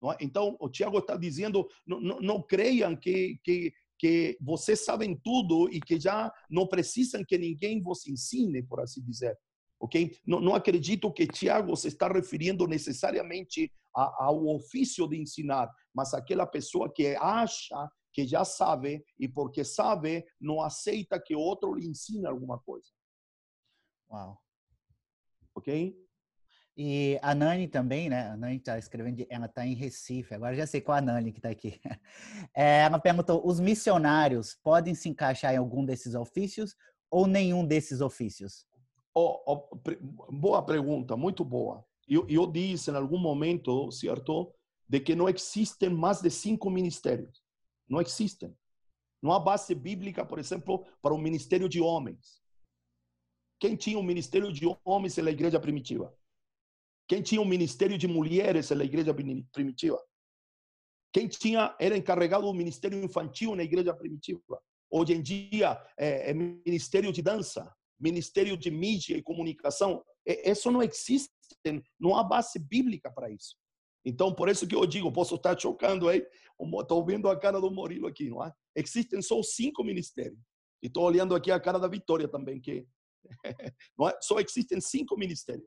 B: Não é? Então, o Tiago está dizendo: não, não, não creiam que, que, que vocês sabem tudo e que já não precisam que ninguém vos ensine, por assim dizer ok? Não, não acredito que Tiago se está referindo necessariamente a, ao ofício de ensinar, mas aquela pessoa que acha que já sabe e porque sabe não aceita que outro lhe ensine alguma coisa.
D: Uau.
B: Ok?
D: E a Nani também, né? A Nani está escrevendo, ela está em Recife. Agora já sei qual a Nani que está aqui. É, ela perguntou: os missionários podem se encaixar em algum desses ofícios ou nenhum desses ofícios?
B: Oh, oh, boa pergunta, muito boa. Eu, eu disse em algum momento, certo, de que não existem mais de cinco ministérios. Não existem. Não há base bíblica, por exemplo, para o ministério de homens. Quem tinha um ministério de homens na igreja primitiva? Quem tinha um ministério de mulheres na igreja primitiva? Quem tinha era encarregado do ministério infantil na igreja primitiva? Hoje em dia é, é ministério de dança, Ministério de Mídia e Comunicação, isso não existe, não há base bíblica para isso. Então, por isso que eu digo, posso estar chocando aí, estou vendo a cara do Murilo aqui, não é? Existem só cinco ministérios. E estou olhando aqui a cara da Vitória também, que não é? só existem cinco ministérios.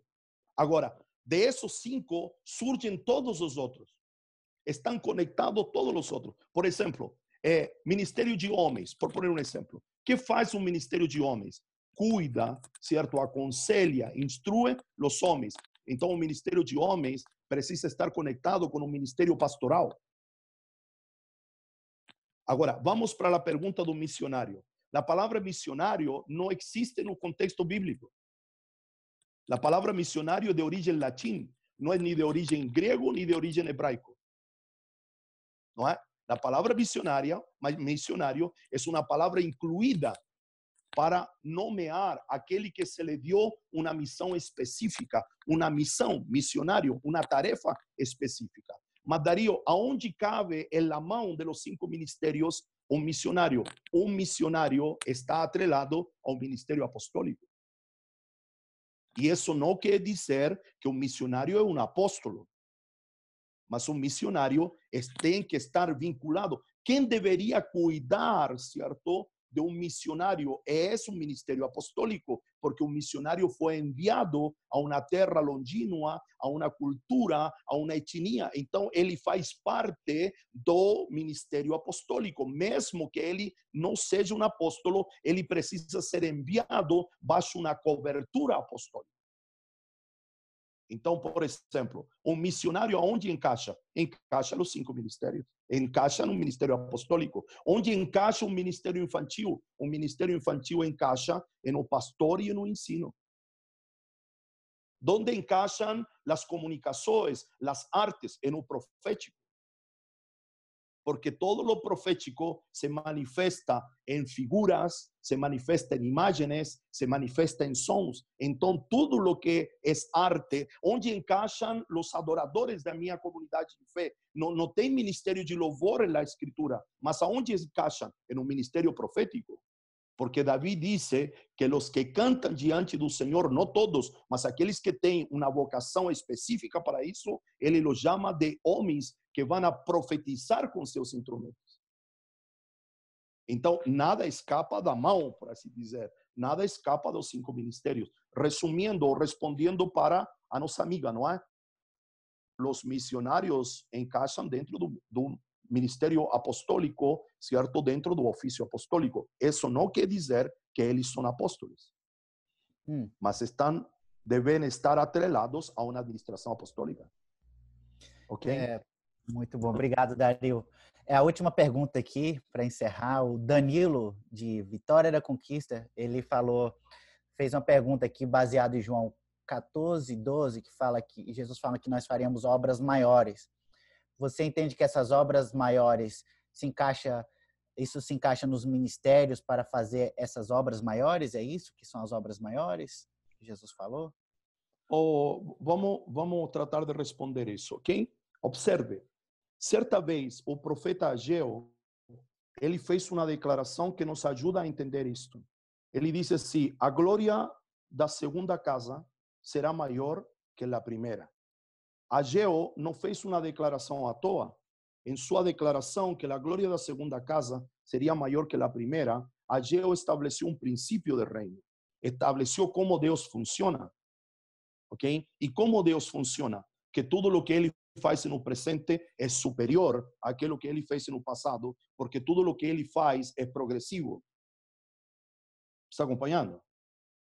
B: Agora, de esses cinco, surgem todos os outros. Estão conectados todos os outros. Por exemplo, é, Ministério de Homens, por poner um exemplo. O que faz um Ministério de Homens? Cuida, certo? Aconselha, instrui os homens. Então, o ministério de homens precisa estar conectado com o ministério pastoral. Agora, vamos para a pergunta do missionário. A palavra missionário não existe no contexto bíblico. A palavra missionário de origem latim, não é nem de origem grego nem de origem hebraico. Não é? A palavra missionária, missionário, é uma palavra incluída para nomear aquele que se lhe deu uma missão específica, uma missão, missionário, uma tarefa específica. Mas, Dario, aonde cabe em la mão de los cinco ministérios um missionário? Um missionário está atrelado ao ministério apostólico. E isso não quer dizer que um missionário é um apóstolo. Mas um missionário tem que estar vinculado. Quem deveria cuidar, certo, de um missionário é um ministério apostólico, porque o missionário foi enviado a uma terra longínqua, a uma cultura, a uma etnia. Então, ele faz parte do ministério apostólico. Mesmo que ele não seja um apóstolo, ele precisa ser enviado baixo uma cobertura apostólica. Então, por exemplo, um missionário aonde encaixa? Encaixa nos cinco ministérios. Encaixa no ministério apostólico. Onde encaixa um ministério infantil? O ministério infantil encaixa no pastor e no ensino. Onde encaixam as comunicações, as artes? No profético porque todo lo profético se manifiesta en figuras, se manifiesta en imágenes, se manifiesta en sons. Entonces, todo lo que es arte, onde encaixam los adoradores da minha comunidade de fé, não, não tem ministério de louvor na escritura, mas aonde encaixam? En un ministério profético. Porque David dice que los que cantan diante do Senhor, não todos, mas aqueles que têm uma vocação específica para isso, ele los chama de homens que vão a profetizar com seus instrumentos. Então, nada escapa da mão, por assim dizer. Nada escapa dos cinco ministérios. Resumindo, respondendo para a nossa amiga, não é? Os missionários encaixam dentro do, do ministério apostólico, certo? Dentro do ofício apostólico. Isso não quer dizer que eles são apóstolos, hum. mas estão devem estar atrelados a uma administração apostólica.
D: Ok? É, muito bom, obrigado, Dario. É a última pergunta aqui para encerrar. O Danilo de Vitória da Conquista, ele falou, fez uma pergunta aqui baseada em João 14, 12, que fala que Jesus fala que nós faremos obras maiores. Você entende que essas obras maiores se encaixa isso se encaixa nos ministérios para fazer essas obras maiores? É isso que são as obras maiores que Jesus falou?
B: Oh, vamos vamos tratar de responder isso, ok? Observe, Certa vez, o profeta Ageu, ele fez uma declaração que nos ajuda a entender isto. Ele disse assim: a glória da segunda casa será maior que a primeira. Ageu não fez uma declaração à toa. Em sua declaração que a glória da segunda casa seria maior que a primeira, Ageu estabeleceu um princípio de reino. Estabeleceu como Deus funciona. Ok? E como Deus funciona? Que tudo o que ele faz no presente é superior àquilo que ele fez no passado, porque tudo o que ele faz é progressivo. Está acompanhando?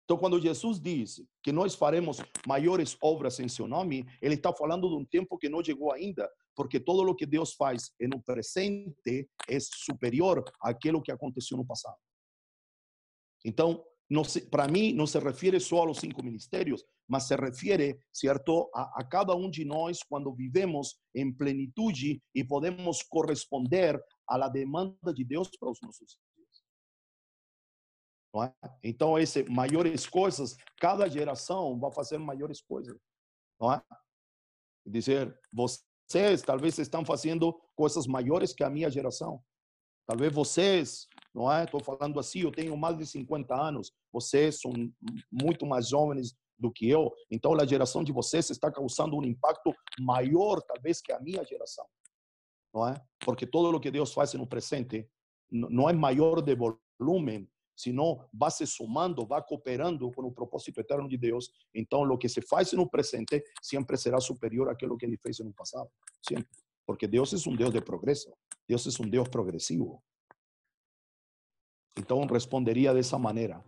B: Então, quando Jesus diz que nós faremos maiores obras em seu nome, ele está falando de um tempo que não chegou ainda, porque todo o que Deus faz no presente é superior àquilo que aconteceu no passado. Então, para mim, não se refere só aos cinco ministérios, mas se refere, certo, a, a, cada um de nós quando vivemos em plenitude e podemos corresponder à demanda de Deus para os nossos. É? Então, esse maiores coisas, cada geração vai fazer maiores coisas, não é? Dizer, vocês talvez estão fazendo coisas maiores que a minha geração. Talvez vocês, não é? Estou falando assim, eu tenho mais de 50 anos, vocês são muito mais jovens do que eu. Então, a geração de vocês está causando um impacto maior, talvez, que a minha geração. Não é? Porque todo o que Deus faz no presente não é maior de volume, senão vai se somando, vai cooperando com o propósito eterno de Deus. Então, o que se faz no presente sempre será superior àquilo que ele fez no passado. Sempre. Porque Deus é um Deus de progresso. Deus é um Deus progressivo. Então, responderia dessa maneira.